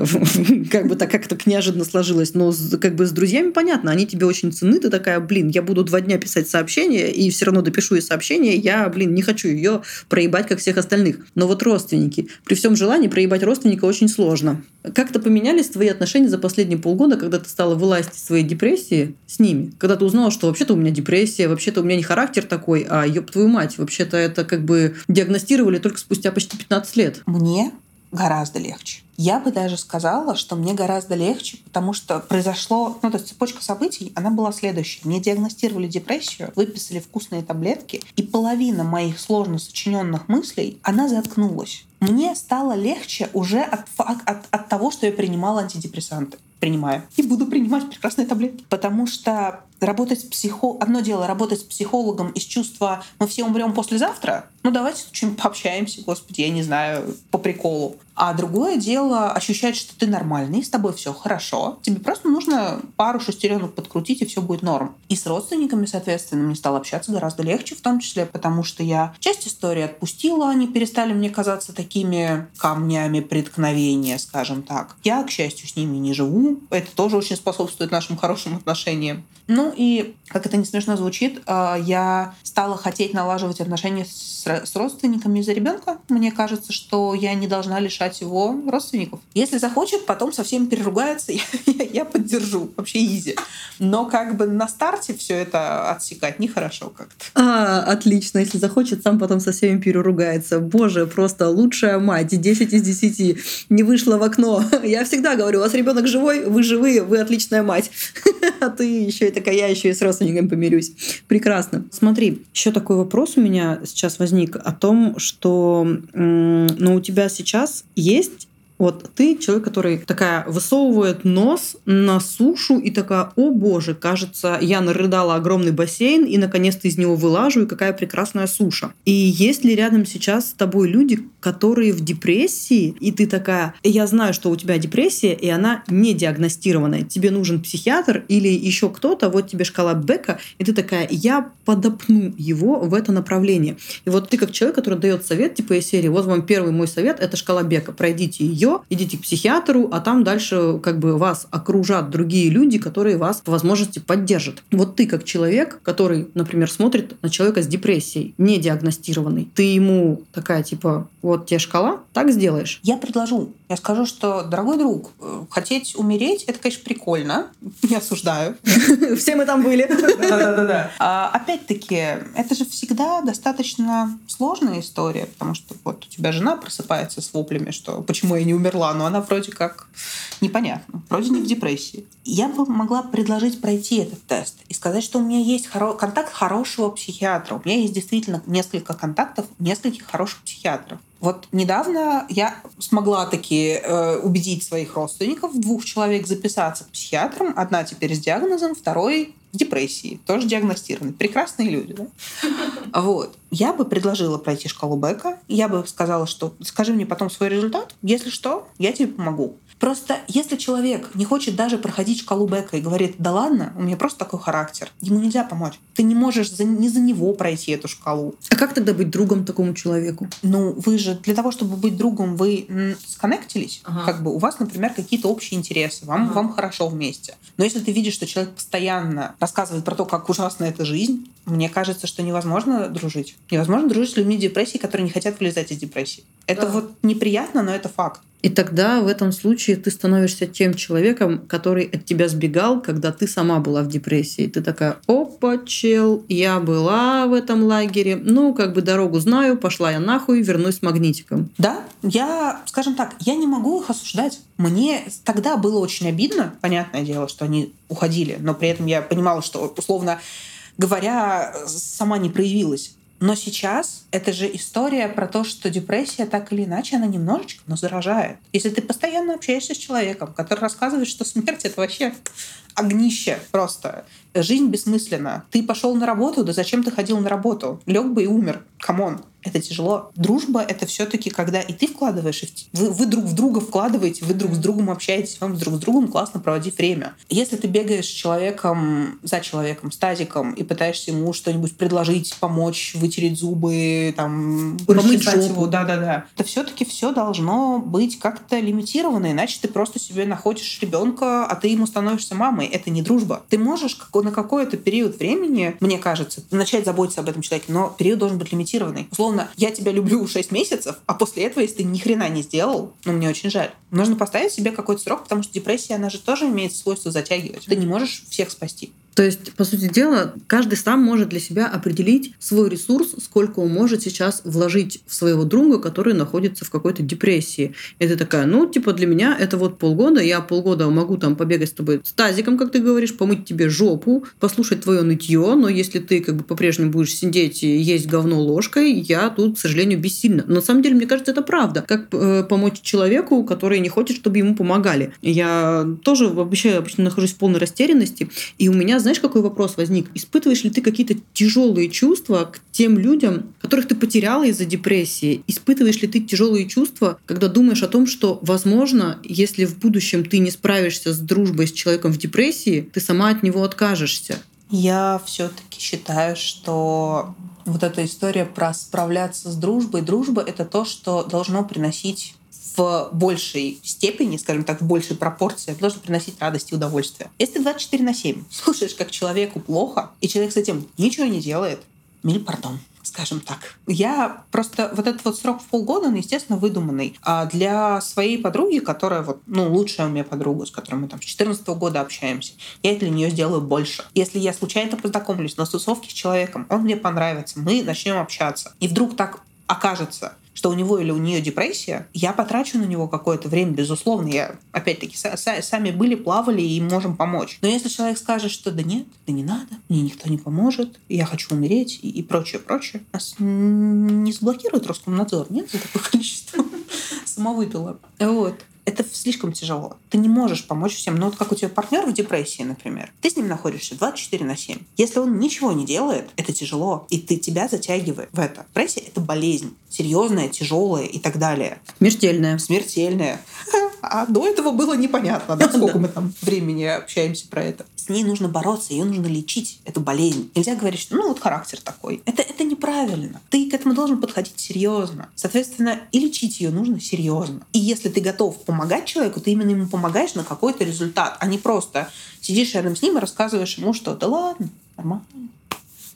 как бы так как то неожиданно сложилось, но как бы с друзьями понятно, они тебе очень ценны, ты такая, блин, я буду два дня писать сообщение, и все равно допишу ей сообщение, я, блин, не хочу ее проебать, как всех остальных. Но вот родственники, при всем желании проебать родственника очень сложно. Как-то поменялись твои отношения за последние полгода, когда ты стала вылазить из своей депрессии с ними? Когда ты узнала, что вообще-то у меня депрессия, вообще-то у меня не характер такой, а ёб твою мать, вообще-то это как бы диагностировали только спустя почти 15 лет. Мне гораздо легче. Я бы даже сказала, что мне гораздо легче, потому что произошло, ну, то есть цепочка событий, она была следующей. Мне диагностировали депрессию, выписали вкусные таблетки, и половина моих сложно сочиненных мыслей, она заткнулась. Мне стало легче уже от, от, от того, что я принимала антидепрессанты принимаю. И буду принимать прекрасные таблетки. Потому что работать с психо... Одно дело работать с психологом из чувства «мы все умрем послезавтра», ну давайте что-нибудь пообщаемся, господи, я не знаю, по приколу. А другое дело ощущать, что ты нормальный, с тобой все хорошо. Тебе просто нужно пару шестеренок подкрутить, и все будет норм. И с родственниками, соответственно, мне стало общаться гораздо легче, в том числе потому, что я часть истории отпустила, они перестали мне казаться такими камнями преткновения, скажем так. Я, к счастью, с ними не живу. Это тоже очень способствует нашим хорошим отношениям. Ну и, как это не смешно звучит, а, я стала хотеть налаживать отношения с родственниками из-за ребенка. Мне кажется, что я не должна лишать его родственников. Если захочет, потом совсем переругается, я, я, я поддержу. Вообще изи. Но как бы на старте все это отсекать нехорошо как-то. А, отлично. Если захочет, сам потом со всеми переругается. Боже, просто лучшая мать. 10 из 10. Не вышла в окно. Я всегда говорю, у вас ребенок живой, вы живые, вы отличная мать. А ты еще и такая, я еще и с родственниками помирюсь. Прекрасно. Смотри, еще такой вопрос у меня сейчас возник о том, что ну, у тебя сейчас есть вот ты человек, который такая высовывает нос на сушу и такая, о боже, кажется, я нарыдала огромный бассейн и наконец-то из него вылажу, и какая прекрасная суша. И есть ли рядом сейчас с тобой люди, которые в депрессии, и ты такая, я знаю, что у тебя депрессия, и она не диагностированная. Тебе нужен психиатр или еще кто-то, вот тебе шкала Бека, и ты такая, я подопну его в это направление. И вот ты как человек, который дает совет, типа из серии, вот вам первый мой совет, это шкала Бека, пройдите ее, ее, идите к психиатру, а там дальше как бы вас окружат другие люди, которые вас по возможности поддержат. Вот ты как человек, который, например, смотрит на человека с депрессией, не диагностированный, ты ему такая типа, вот тебе шкала, так сделаешь? Я предложу. Я скажу, что, дорогой друг, э, хотеть умереть, это, конечно, прикольно. Не осуждаю. Все мы там были. Да-да-да. А, опять-таки, это же всегда достаточно сложная история, потому что вот у тебя жена просыпается с воплями, что почему я не умерла, но она вроде как непонятно, вроде не в депрессии. Я бы могла предложить пройти этот тест и сказать, что у меня есть хоро- контакт хорошего психиатра. У меня есть действительно несколько контактов нескольких хороших психиатров. Вот недавно я смогла таки э, убедить своих родственников, двух человек, записаться к психиатрам. Одна теперь с диагнозом, второй с депрессией, тоже диагностированный. Прекрасные люди, да? Вот. Я бы предложила пройти шкалу Бека. Я бы сказала, что скажи мне потом свой результат. Если что, я тебе помогу. Просто если человек не хочет даже проходить шкалу Бека и говорит, да ладно, у меня просто такой характер, ему нельзя помочь. Ты не можешь за, не за него пройти эту шкалу. А как тогда быть другом такому человеку? Ну, вы же для того, чтобы быть другом, вы сконнектились. Ага. Как бы у вас, например, какие-то общие интересы, вам, ага. вам хорошо вместе. Но если ты видишь, что человек постоянно рассказывает про то, как ужасна эта жизнь, мне кажется, что невозможно дружить. Невозможно дружить с людьми депрессии, которые не хотят вылезать из депрессии. Это да. вот неприятно, но это факт. И тогда в этом случае ты становишься тем человеком, который от тебя сбегал, когда ты сама была в депрессии. Ты такая, опа, чел, я была в этом лагере, ну, как бы дорогу знаю, пошла я нахуй, вернусь с магнитиком. Да, я, скажем так, я не могу их осуждать. Мне тогда было очень обидно, понятное дело, что они уходили, но при этом я понимала, что, условно говоря, сама не проявилась. Но сейчас это же история про то, что депрессия так или иначе, она немножечко, но заражает. Если ты постоянно общаешься с человеком, который рассказывает, что смерть — это вообще огнище просто. Жизнь бессмысленна. Ты пошел на работу, да зачем ты ходил на работу? Лег бы и умер. Come on это тяжело. Дружба — это все таки когда и ты вкладываешь, и вы, вы друг в друга вкладываете, вы друг с другом общаетесь, вам друг с другом классно проводить время. Если ты бегаешь с человеком, за человеком, с тазиком, и пытаешься ему что-нибудь предложить, помочь, вытереть зубы, там, помыть его, да-да-да, то все таки все должно быть как-то лимитировано, иначе ты просто себе находишь ребенка, а ты ему становишься мамой. Это не дружба. Ты можешь на какой-то период времени, мне кажется, начать заботиться об этом человеке, но период должен быть лимитирован сфокусированный. Условно, я тебя люблю 6 месяцев, а после этого, если ты ни хрена не сделал, ну, мне очень жаль. Нужно поставить себе какой-то срок, потому что депрессия, она же тоже имеет свойство затягивать. Ты не можешь всех спасти. То есть, по сути дела, каждый сам может для себя определить свой ресурс, сколько он может сейчас вложить в своего друга, который находится в какой-то депрессии. Ты такая, ну, типа, для меня это вот полгода, я полгода могу там побегать с тобой с тазиком, как ты говоришь, помыть тебе жопу, послушать твое нытье, но если ты как бы по-прежнему будешь сидеть и есть говно ложкой, я тут, к сожалению, бессильна. Но на самом деле, мне кажется, это правда. Как э, помочь человеку, который не хочет, чтобы ему помогали. Я тоже вообще обычно нахожусь в полной растерянности, и у меня знаешь, какой вопрос возник? Испытываешь ли ты какие-то тяжелые чувства к тем людям, которых ты потеряла из-за депрессии? Испытываешь ли ты тяжелые чувства, когда думаешь о том, что, возможно, если в будущем ты не справишься с дружбой с человеком в депрессии, ты сама от него откажешься? Я все-таки считаю, что вот эта история про справляться с дружбой, дружба — это то, что должно приносить в большей степени, скажем так, в большей пропорции должен приносить радость и удовольствие. Если ты 24 на 7 слушаешь, как человеку плохо, и человек с этим ничего не делает, миль пардон скажем так. Я просто вот этот вот срок в полгода, он, естественно, выдуманный. А для своей подруги, которая вот, ну, лучшая у меня подруга, с которой мы там с 14 года общаемся, я для нее сделаю больше. Если я случайно познакомлюсь на тусовке с человеком, он мне понравится, мы начнем общаться. И вдруг так окажется, что у него или у нее депрессия, я потрачу на него какое-то время, безусловно. Я, опять-таки, сами были, плавали и можем помочь. Но если человек скажет, что да нет, да не надо, мне никто не поможет, я хочу умереть и, и прочее, прочее, нас не заблокирует Роскомнадзор, нет, за такое количество самовыпила. Вот это слишком тяжело. Ты не можешь помочь всем. Ну вот как у тебя партнер в депрессии, например. Ты с ним находишься 24 на 7. Если он ничего не делает, это тяжело. И ты тебя затягивает в это. Депрессия — это болезнь. Серьезная, тяжелая и так далее. Смертельная. Смертельная. А до этого было непонятно, да, сколько мы там времени общаемся про это. С ней нужно бороться, ее нужно лечить, эту болезнь. Нельзя говорить, что ну вот характер такой. Это, это неправильно. Ты к этому должен подходить серьезно. Соответственно, и лечить ее нужно серьезно. И если ты готов помогать человеку, ты именно ему помогаешь на какой-то результат, а не просто сидишь рядом с ним и рассказываешь ему, что да ладно, нормально,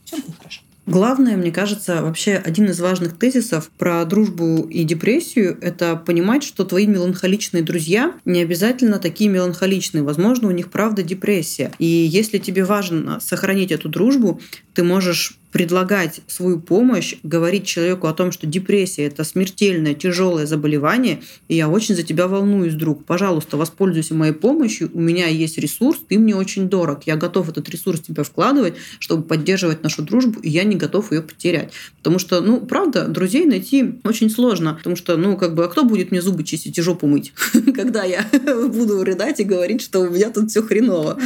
все будет хорошо. Главное, мне кажется, вообще один из важных тезисов про дружбу и депрессию — это понимать, что твои меланхоличные друзья не обязательно такие меланхоличные. Возможно, у них правда депрессия. И если тебе важно сохранить эту дружбу, ты можешь предлагать свою помощь, говорить человеку о том, что депрессия – это смертельное, тяжелое заболевание, и я очень за тебя волнуюсь, друг. Пожалуйста, воспользуйся моей помощью, у меня есть ресурс, ты мне очень дорог, я готов этот ресурс тебе вкладывать, чтобы поддерживать нашу дружбу, и я не готов ее потерять. Потому что, ну, правда, друзей найти очень сложно, потому что, ну, как бы, а кто будет мне зубы чистить и жопу мыть, когда я буду рыдать и говорить, что у меня тут все хреново.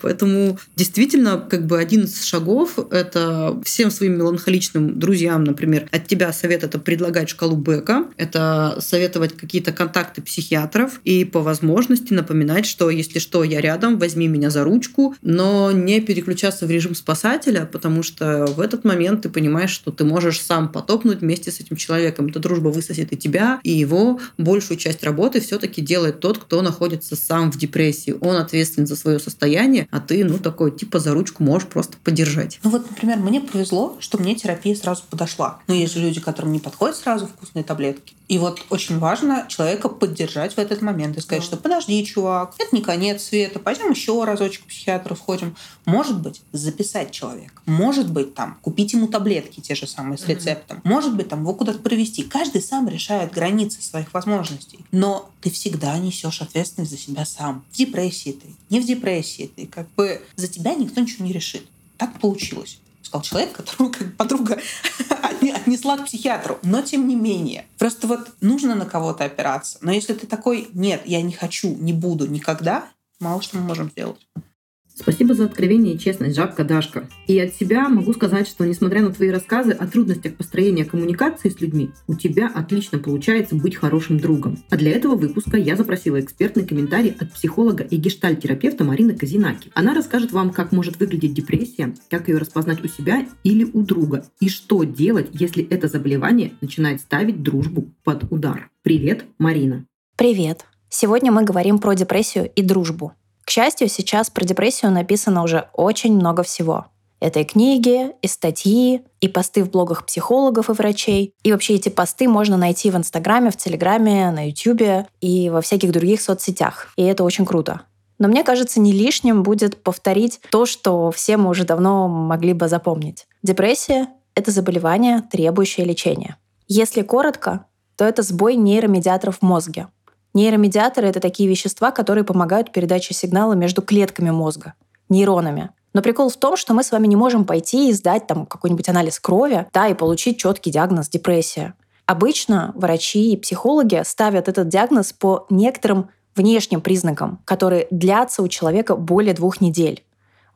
Поэтому действительно, как бы один из шагов – это всем своим меланхоличным друзьям, например, от тебя совет это предлагать шкалу Бека, это советовать какие-то контакты психиатров и по возможности напоминать, что если что, я рядом, возьми меня за ручку, но не переключаться в режим спасателя, потому что в этот момент ты понимаешь, что ты можешь сам потопнуть вместе с этим человеком. Эта дружба высосет и тебя, и его. Большую часть работы все-таки делает тот, кто находится сам в депрессии. Он ответственен за свое состояние, а ты, ну, такой, типа, за ручку можешь просто поддержать. Ну вот, например, мне повезло, что мне терапия сразу подошла. Но есть же люди, которым не подходят сразу вкусные таблетки. И вот очень важно человека поддержать в этот момент и сказать, да. что подожди, чувак, это не конец света, пойдем еще разочек к психиатру сходим. Может быть, записать человека. Может быть, там, купить ему таблетки те же самые с рецептом. Mm-hmm. Может быть, там, его куда-то провести. Каждый сам решает границы своих возможностей. Но ты всегда несешь ответственность за себя сам. В депрессии ты, не в депрессии ты. Как бы за тебя никто ничего не решит. Так получилось сказал человек, которого как подруга отнесла к психиатру. Но тем не менее. Просто вот нужно на кого-то опираться. Но если ты такой, нет, я не хочу, не буду никогда, мало что мы можем сделать. Спасибо за откровение и честность, Жабка Дашка. И от себя могу сказать, что несмотря на твои рассказы о трудностях построения коммуникации с людьми, у тебя отлично получается быть хорошим другом. А для этого выпуска я запросила экспертный комментарий от психолога и гештальтерапевта Марины Казинаки. Она расскажет вам, как может выглядеть депрессия, как ее распознать у себя или у друга, и что делать, если это заболевание начинает ставить дружбу под удар. Привет, Марина. Привет. Сегодня мы говорим про депрессию и дружбу. К счастью, сейчас про депрессию написано уже очень много всего. Это и книги, и статьи, и посты в блогах психологов и врачей. И вообще эти посты можно найти в Инстаграме, в Телеграме, на Ютубе и во всяких других соцсетях. И это очень круто. Но мне кажется, не лишним будет повторить то, что все мы уже давно могли бы запомнить. Депрессия — это заболевание, требующее лечения. Если коротко, то это сбой нейромедиаторов в мозге. Нейромедиаторы — это такие вещества, которые помогают передаче сигнала между клетками мозга, нейронами. Но прикол в том, что мы с вами не можем пойти и сдать там какой-нибудь анализ крови, да, и получить четкий диагноз депрессия. Обычно врачи и психологи ставят этот диагноз по некоторым внешним признакам, которые длятся у человека более двух недель.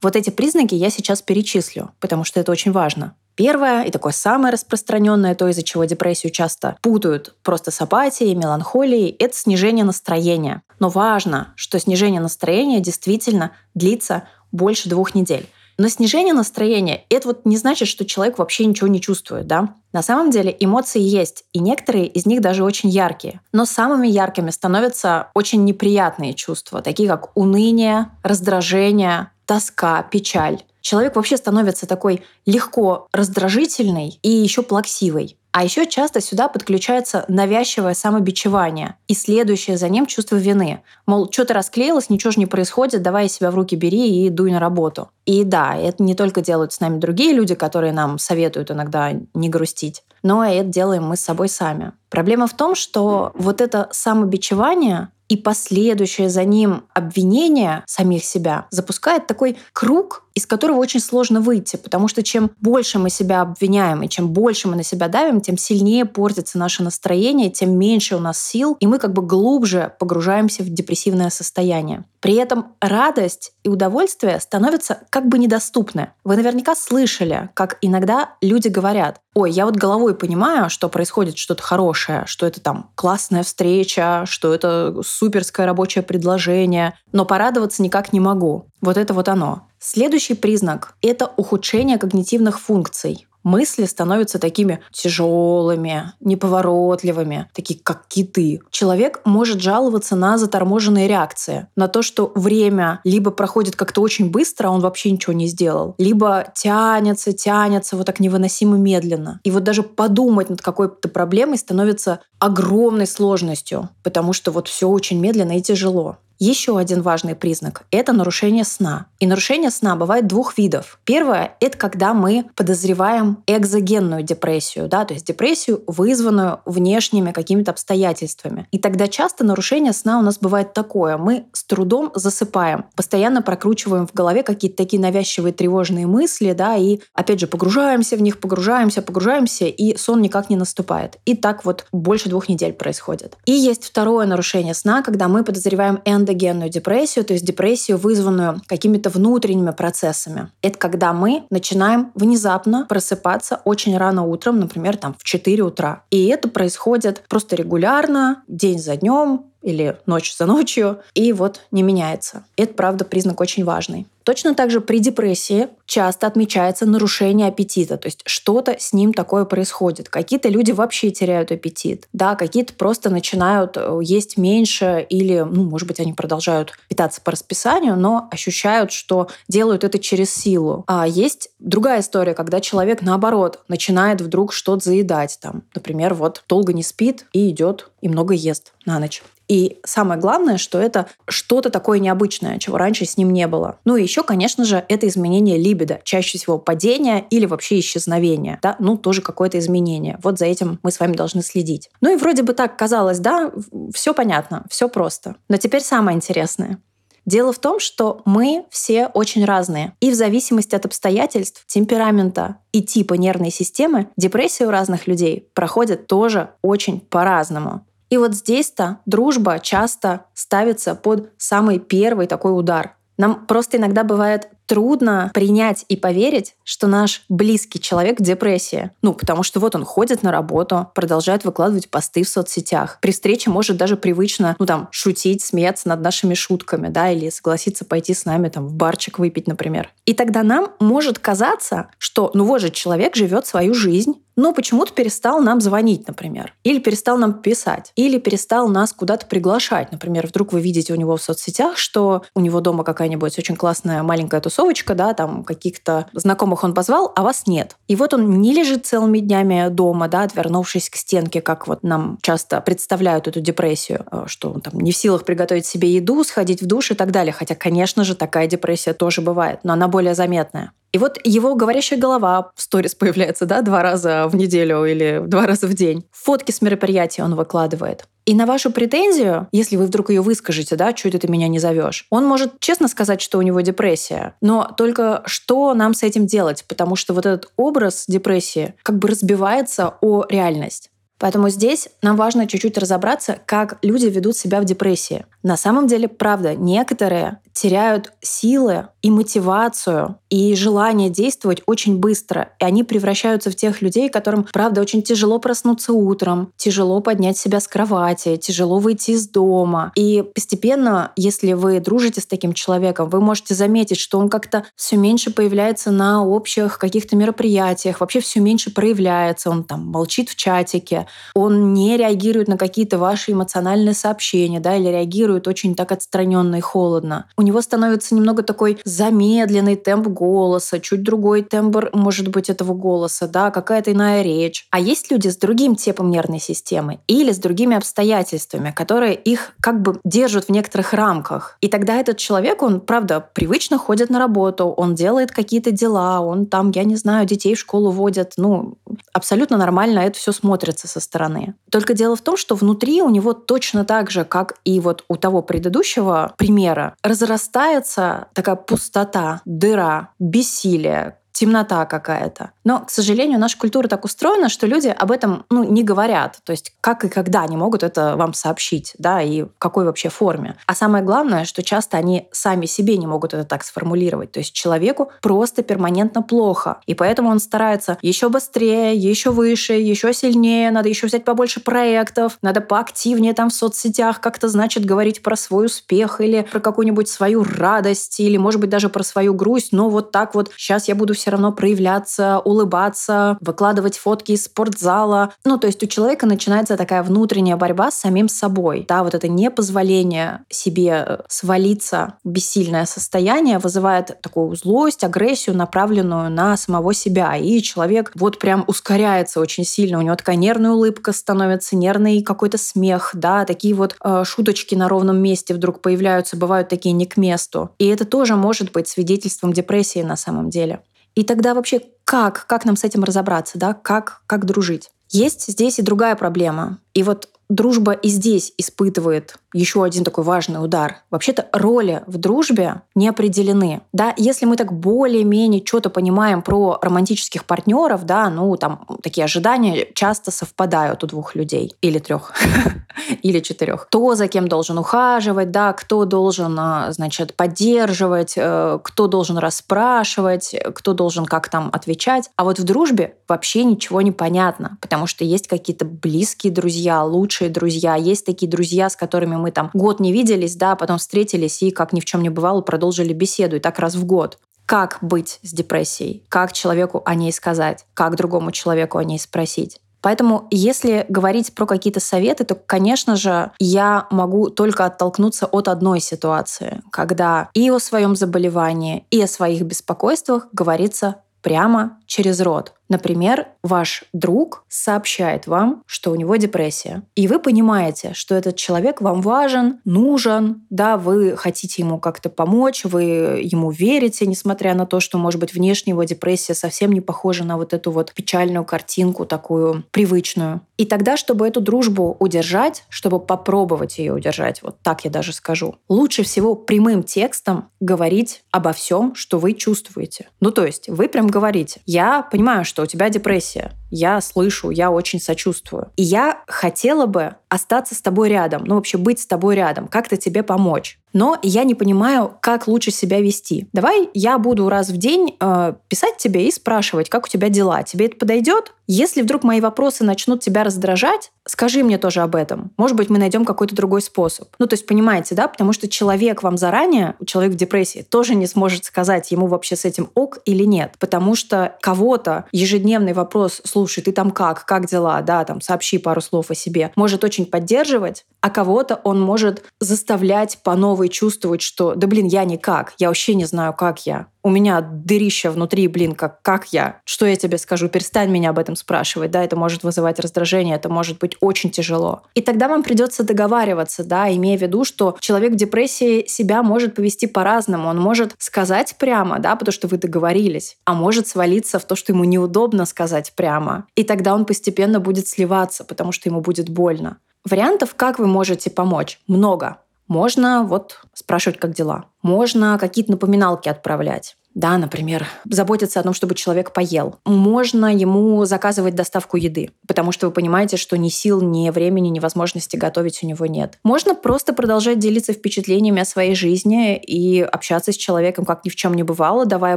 Вот эти признаки я сейчас перечислю, потому что это очень важно. Первое и такое самое распространенное, то, из-за чего депрессию часто путают просто с апатией, меланхолией, это снижение настроения. Но важно, что снижение настроения действительно длится больше двух недель. Но снижение настроения — это вот не значит, что человек вообще ничего не чувствует, да? На самом деле эмоции есть, и некоторые из них даже очень яркие. Но самыми яркими становятся очень неприятные чувства, такие как уныние, раздражение, тоска, печаль. Человек вообще становится такой легко раздражительный и еще плаксивый. А еще часто сюда подключается навязчивое самобичевание и следующее за ним чувство вины. Мол, что-то расклеилось, ничего же не происходит, давай себя в руки бери и дуй на работу. И да, это не только делают с нами другие люди, которые нам советуют иногда не грустить, но и это делаем мы с собой сами. Проблема в том, что вот это самобичевание и последующее за ним обвинение самих себя запускает такой круг, из которого очень сложно выйти, потому что чем больше мы себя обвиняем и чем больше мы на себя давим, тем сильнее портится наше настроение, тем меньше у нас сил, и мы как бы глубже погружаемся в депрессивное состояние. При этом радость и удовольствие становятся как бы недоступны. Вы наверняка слышали, как иногда люди говорят, ой, я вот головой понимаю, что происходит что-то хорошее, что это там классная встреча, что это суперское рабочее предложение, но порадоваться никак не могу. Вот это вот оно. Следующий признак — это ухудшение когнитивных функций мысли становятся такими тяжелыми, неповоротливыми, такие как киты. Человек может жаловаться на заторможенные реакции, на то, что время либо проходит как-то очень быстро, а он вообще ничего не сделал, либо тянется, тянется вот так невыносимо медленно. И вот даже подумать над какой-то проблемой становится огромной сложностью, потому что вот все очень медленно и тяжело. Еще один важный признак – это нарушение сна. И нарушение сна бывает двух видов. Первое – это когда мы подозреваем экзогенную депрессию, да, то есть депрессию, вызванную внешними какими-то обстоятельствами. И тогда часто нарушение сна у нас бывает такое. Мы с трудом засыпаем, постоянно прокручиваем в голове какие-то такие навязчивые тревожные мысли, да, и опять же погружаемся в них, погружаемся, погружаемся, и сон никак не наступает. И так вот больше двух недель происходит. И есть второе нарушение сна, когда мы подозреваем эндогенную депрессию, то есть депрессию, вызванную какими-то внутренними процессами. Это когда мы начинаем внезапно просыпаться очень рано утром, например, там в 4 утра. И это происходит просто регулярно, день за днем, или ночь за ночью, и вот не меняется. Это, правда, признак очень важный. Точно так же при депрессии часто отмечается нарушение аппетита, то есть что-то с ним такое происходит. Какие-то люди вообще теряют аппетит, да, какие-то просто начинают э, есть меньше или, ну, может быть, они продолжают питаться по расписанию, но ощущают, что делают это через силу. А есть другая история, когда человек, наоборот, начинает вдруг что-то заедать, там, например, вот долго не спит и идет и много ест на ночь. И самое главное, что это что-то такое необычное, чего раньше с ним не было. Ну и еще, конечно же, это изменение либидо, чаще всего падение или вообще исчезновение. Да? Ну, тоже какое-то изменение. Вот за этим мы с вами должны следить. Ну и вроде бы так казалось, да, все понятно, все просто. Но теперь самое интересное. Дело в том, что мы все очень разные. И в зависимости от обстоятельств, темперамента и типа нервной системы, депрессия у разных людей проходит тоже очень по-разному. И вот здесь-то дружба часто ставится под самый первый такой удар. Нам просто иногда бывает трудно принять и поверить, что наш близкий человек в депрессии. Ну, потому что вот он ходит на работу, продолжает выкладывать посты в соцсетях. При встрече может даже привычно, ну, там, шутить, смеяться над нашими шутками, да, или согласиться пойти с нами там в барчик выпить, например. И тогда нам может казаться, что, ну, вот же человек живет свою жизнь, но почему-то перестал нам звонить, например, или перестал нам писать, или перестал нас куда-то приглашать. Например, вдруг вы видите у него в соцсетях, что у него дома какая-нибудь очень классная маленькая тусовка тусовочка, да, там каких-то знакомых он позвал, а вас нет. И вот он не лежит целыми днями дома, да, отвернувшись к стенке, как вот нам часто представляют эту депрессию, э, что он там не в силах приготовить себе еду, сходить в душ и так далее. Хотя, конечно же, такая депрессия тоже бывает, но она более заметная. И вот его говорящая голова в сторис появляется, да, два раза в неделю или два раза в день. Фотки с мероприятий он выкладывает. И на вашу претензию, если вы вдруг ее выскажете, да, что это ты меня не зовешь, он может честно сказать, что у него депрессия. Но только что нам с этим делать? Потому что вот этот образ депрессии как бы разбивается о реальность. Поэтому здесь нам важно чуть-чуть разобраться, как люди ведут себя в депрессии. На самом деле, правда, некоторые теряют силы и мотивацию и желание действовать очень быстро. И они превращаются в тех людей, которым, правда, очень тяжело проснуться утром, тяжело поднять себя с кровати, тяжело выйти из дома. И постепенно, если вы дружите с таким человеком, вы можете заметить, что он как-то все меньше появляется на общих каких-то мероприятиях, вообще все меньше проявляется, он там молчит в чатике, он не реагирует на какие-то ваши эмоциональные сообщения, да, или реагирует очень так отстраненно и холодно. У него становится немного такой замедленный темп голоса, чуть другой тембр, может быть, этого голоса, да, какая-то иная речь. А есть люди с другим типом нервной системы или с другими обстоятельствами, которые их как бы держат в некоторых рамках. И тогда этот человек, он, правда, привычно ходит на работу, он делает какие-то дела, он там, я не знаю, детей в школу водит, ну, абсолютно нормально это все смотрится со стороны. Только дело в том, что внутри у него точно так же, как и вот у того предыдущего примера, разрастается такая пустота, дыра, бессилие, темнота какая-то. Но, к сожалению, наша культура так устроена, что люди об этом ну, не говорят. То есть как и когда они могут это вам сообщить, да, и в какой вообще форме. А самое главное, что часто они сами себе не могут это так сформулировать. То есть человеку просто перманентно плохо. И поэтому он старается еще быстрее, еще выше, еще сильнее, надо еще взять побольше проектов, надо поактивнее там в соцсетях как-то, значит, говорить про свой успех или про какую-нибудь свою радость, или, может быть, даже про свою грусть, но вот так вот сейчас я буду все равно проявляться, улыбаться, выкладывать фотки из спортзала. Ну, то есть у человека начинается такая внутренняя борьба с самим собой. Да, вот это непозволение себе э, свалиться в бессильное состояние вызывает такую злость, агрессию, направленную на самого себя. И человек вот прям ускоряется очень сильно. У него такая нервная улыбка становится, нервный какой-то смех, да, такие вот э, шуточки на ровном месте вдруг появляются, бывают такие не к месту. И это тоже может быть свидетельством депрессии на самом деле. И тогда вообще как, как нам с этим разобраться, да? как, как дружить? Есть здесь и другая проблема. И вот дружба и здесь испытывает еще один такой важный удар. Вообще-то роли в дружбе не определены. Да, если мы так более-менее что-то понимаем про романтических партнеров, да, ну там такие ожидания часто совпадают у двух людей или трех или четырех. Кто за кем должен ухаживать, да, кто должен, а, значит, поддерживать, э, кто должен расспрашивать, кто должен как там отвечать. А вот в дружбе вообще ничего не понятно, потому что есть какие-то близкие друзья, лучшие друзья, есть такие друзья, с которыми мы там год не виделись, да, потом встретились и, как ни в чем не бывало, продолжили беседу, и так раз в год. Как быть с депрессией? Как человеку о ней сказать? Как другому человеку о ней спросить? Поэтому, если говорить про какие-то советы, то, конечно же, я могу только оттолкнуться от одной ситуации, когда и о своем заболевании, и о своих беспокойствах говорится прямо через рот. Например, ваш друг сообщает вам, что у него депрессия. И вы понимаете, что этот человек вам важен, нужен, да, вы хотите ему как-то помочь, вы ему верите, несмотря на то, что, может быть, внешне его депрессия совсем не похожа на вот эту вот печальную картинку, такую привычную. И тогда, чтобы эту дружбу удержать, чтобы попробовать ее удержать, вот так я даже скажу, лучше всего прямым текстом говорить обо всем, что вы чувствуете. Ну, то есть вы прям говорите, я понимаю, что у тебя депрессия. Я слышу, я очень сочувствую. И я хотела бы остаться с тобой рядом, ну вообще быть с тобой рядом, как-то тебе помочь. Но я не понимаю, как лучше себя вести. Давай я буду раз в день э, писать тебе и спрашивать, как у тебя дела. Тебе это подойдет? Если вдруг мои вопросы начнут тебя раздражать, скажи мне тоже об этом. Может быть, мы найдем какой-то другой способ. Ну, то есть, понимаете, да? Потому что человек вам заранее, человек в депрессии, тоже не сможет сказать, ему вообще с этим ок или нет. Потому что кого-то ежедневный вопрос, слушай, ты там как, как дела, да, там, сообщи пару слов о себе, может очень поддерживать, а кого-то он может заставлять по новой чувствовать, что, да блин, я никак, я вообще не знаю, как я. У меня дырища внутри, блин, как, как я? Что я тебе скажу? Перестань меня об этом спрашивать, да, это может вызывать раздражение, это может быть очень тяжело. И тогда вам придется договариваться, да, имея в виду, что человек в депрессии себя может повести по-разному. Он может сказать прямо, да, потому что вы договорились, а может свалиться в то, что ему неудобно сказать прямо. И тогда он постепенно будет сливаться, потому что ему будет больно. Вариантов, как вы можете помочь, много. Можно вот спрашивать, как дела. Можно какие-то напоминалки отправлять. Да, например, заботиться о том, чтобы человек поел. Можно ему заказывать доставку еды, потому что вы понимаете, что ни сил, ни времени, ни возможности готовить у него нет. Можно просто продолжать делиться впечатлениями о своей жизни и общаться с человеком, как ни в чем не бывало, давая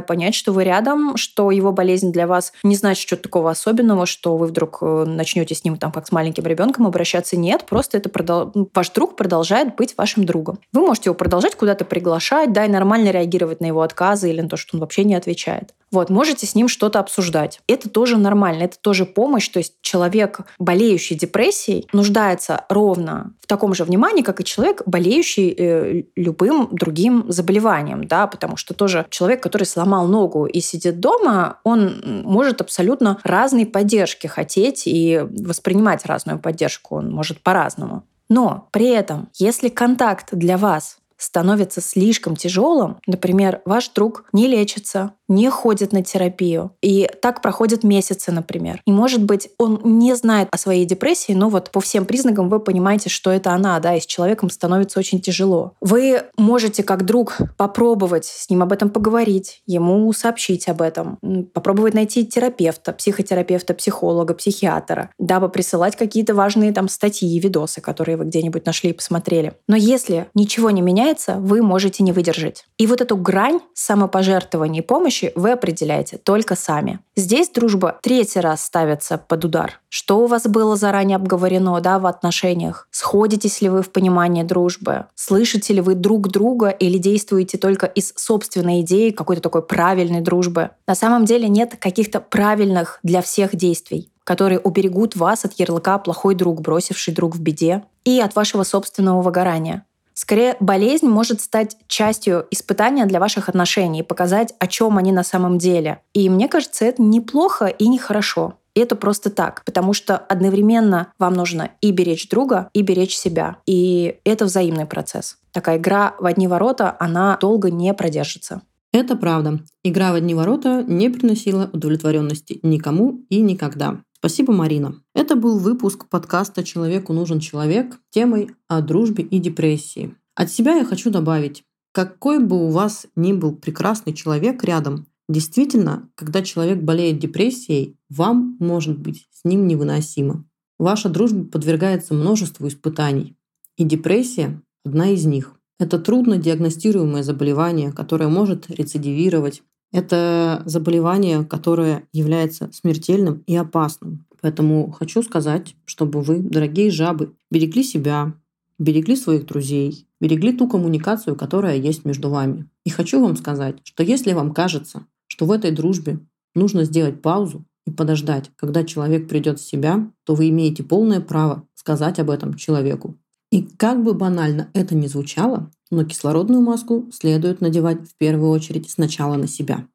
понять, что вы рядом, что его болезнь для вас не значит что-то такого особенного, что вы вдруг э, начнете с ним там как с маленьким ребенком обращаться. Нет, просто это продол... Ну, ваш друг продолжает быть вашим другом. Вы можете его продолжать куда-то приглашать, да, и нормально реагировать на его отказы или на то, что что он вообще не отвечает. Вот, можете с ним что-то обсуждать. Это тоже нормально, это тоже помощь. То есть человек, болеющий депрессией, нуждается ровно в таком же внимании, как и человек, болеющий э, любым другим заболеванием, да, потому что тоже человек, который сломал ногу и сидит дома, он может абсолютно разной поддержки хотеть и воспринимать разную поддержку. Он может по-разному. Но при этом, если контакт для вас становится слишком тяжелым, например, ваш друг не лечится, не ходит на терапию. И так проходят месяцы, например. И, может быть, он не знает о своей депрессии, но вот по всем признакам вы понимаете, что это она, да, и с человеком становится очень тяжело. Вы можете как друг попробовать с ним об этом поговорить, ему сообщить об этом, попробовать найти терапевта, психотерапевта, психолога, психиатра, дабы присылать какие-то важные там статьи и видосы, которые вы где-нибудь нашли и посмотрели. Но если ничего не меняется, вы можете не выдержать. И вот эту грань самопожертвования и помощи помощи вы определяете только сами. Здесь дружба третий раз ставится под удар. Что у вас было заранее обговорено да, в отношениях? Сходитесь ли вы в понимании дружбы? Слышите ли вы друг друга или действуете только из собственной идеи какой-то такой правильной дружбы? На самом деле нет каких-то правильных для всех действий которые уберегут вас от ярлыка «плохой друг, бросивший друг в беде» и от вашего собственного выгорания. Скорее, болезнь может стать частью испытания для ваших отношений, показать, о чем они на самом деле. И мне кажется, это неплохо и нехорошо. И это просто так, потому что одновременно вам нужно и беречь друга, и беречь себя. И это взаимный процесс. Такая игра в одни ворота, она долго не продержится. Это правда. Игра в одни ворота не приносила удовлетворенности никому и никогда. Спасибо, Марина. Это был выпуск подкаста «Человеку нужен человек» темой о дружбе и депрессии. От себя я хочу добавить, какой бы у вас ни был прекрасный человек рядом, действительно, когда человек болеет депрессией, вам может быть с ним невыносимо. Ваша дружба подвергается множеству испытаний, и депрессия – одна из них. Это трудно диагностируемое заболевание, которое может рецидивировать, это заболевание, которое является смертельным и опасным. Поэтому хочу сказать, чтобы вы, дорогие жабы, берегли себя, берегли своих друзей, берегли ту коммуникацию, которая есть между вами. И хочу вам сказать, что если вам кажется, что в этой дружбе нужно сделать паузу и подождать, когда человек придет в себя, то вы имеете полное право сказать об этом человеку. И как бы банально это ни звучало, но кислородную маску следует надевать в первую очередь сначала на себя.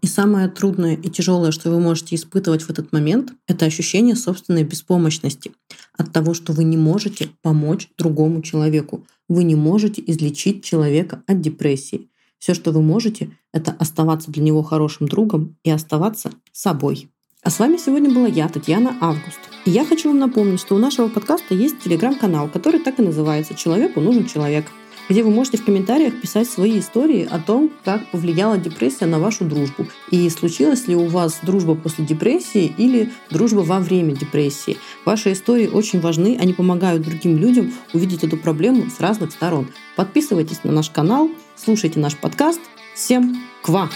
И самое трудное и тяжелое, что вы можете испытывать в этот момент, это ощущение собственной беспомощности от того, что вы не можете помочь другому человеку. Вы не можете излечить человека от депрессии. Все, что вы можете, это оставаться для него хорошим другом и оставаться собой. А с вами сегодня была я, Татьяна Август. И я хочу вам напомнить, что у нашего подкаста есть телеграм-канал, который так и называется «Человеку нужен человек» где вы можете в комментариях писать свои истории о том, как повлияла депрессия на вашу дружбу. И случилась ли у вас дружба после депрессии или дружба во время депрессии. Ваши истории очень важны, они помогают другим людям увидеть эту проблему с разных сторон. Подписывайтесь на наш канал, слушайте наш подкаст. Всем ква!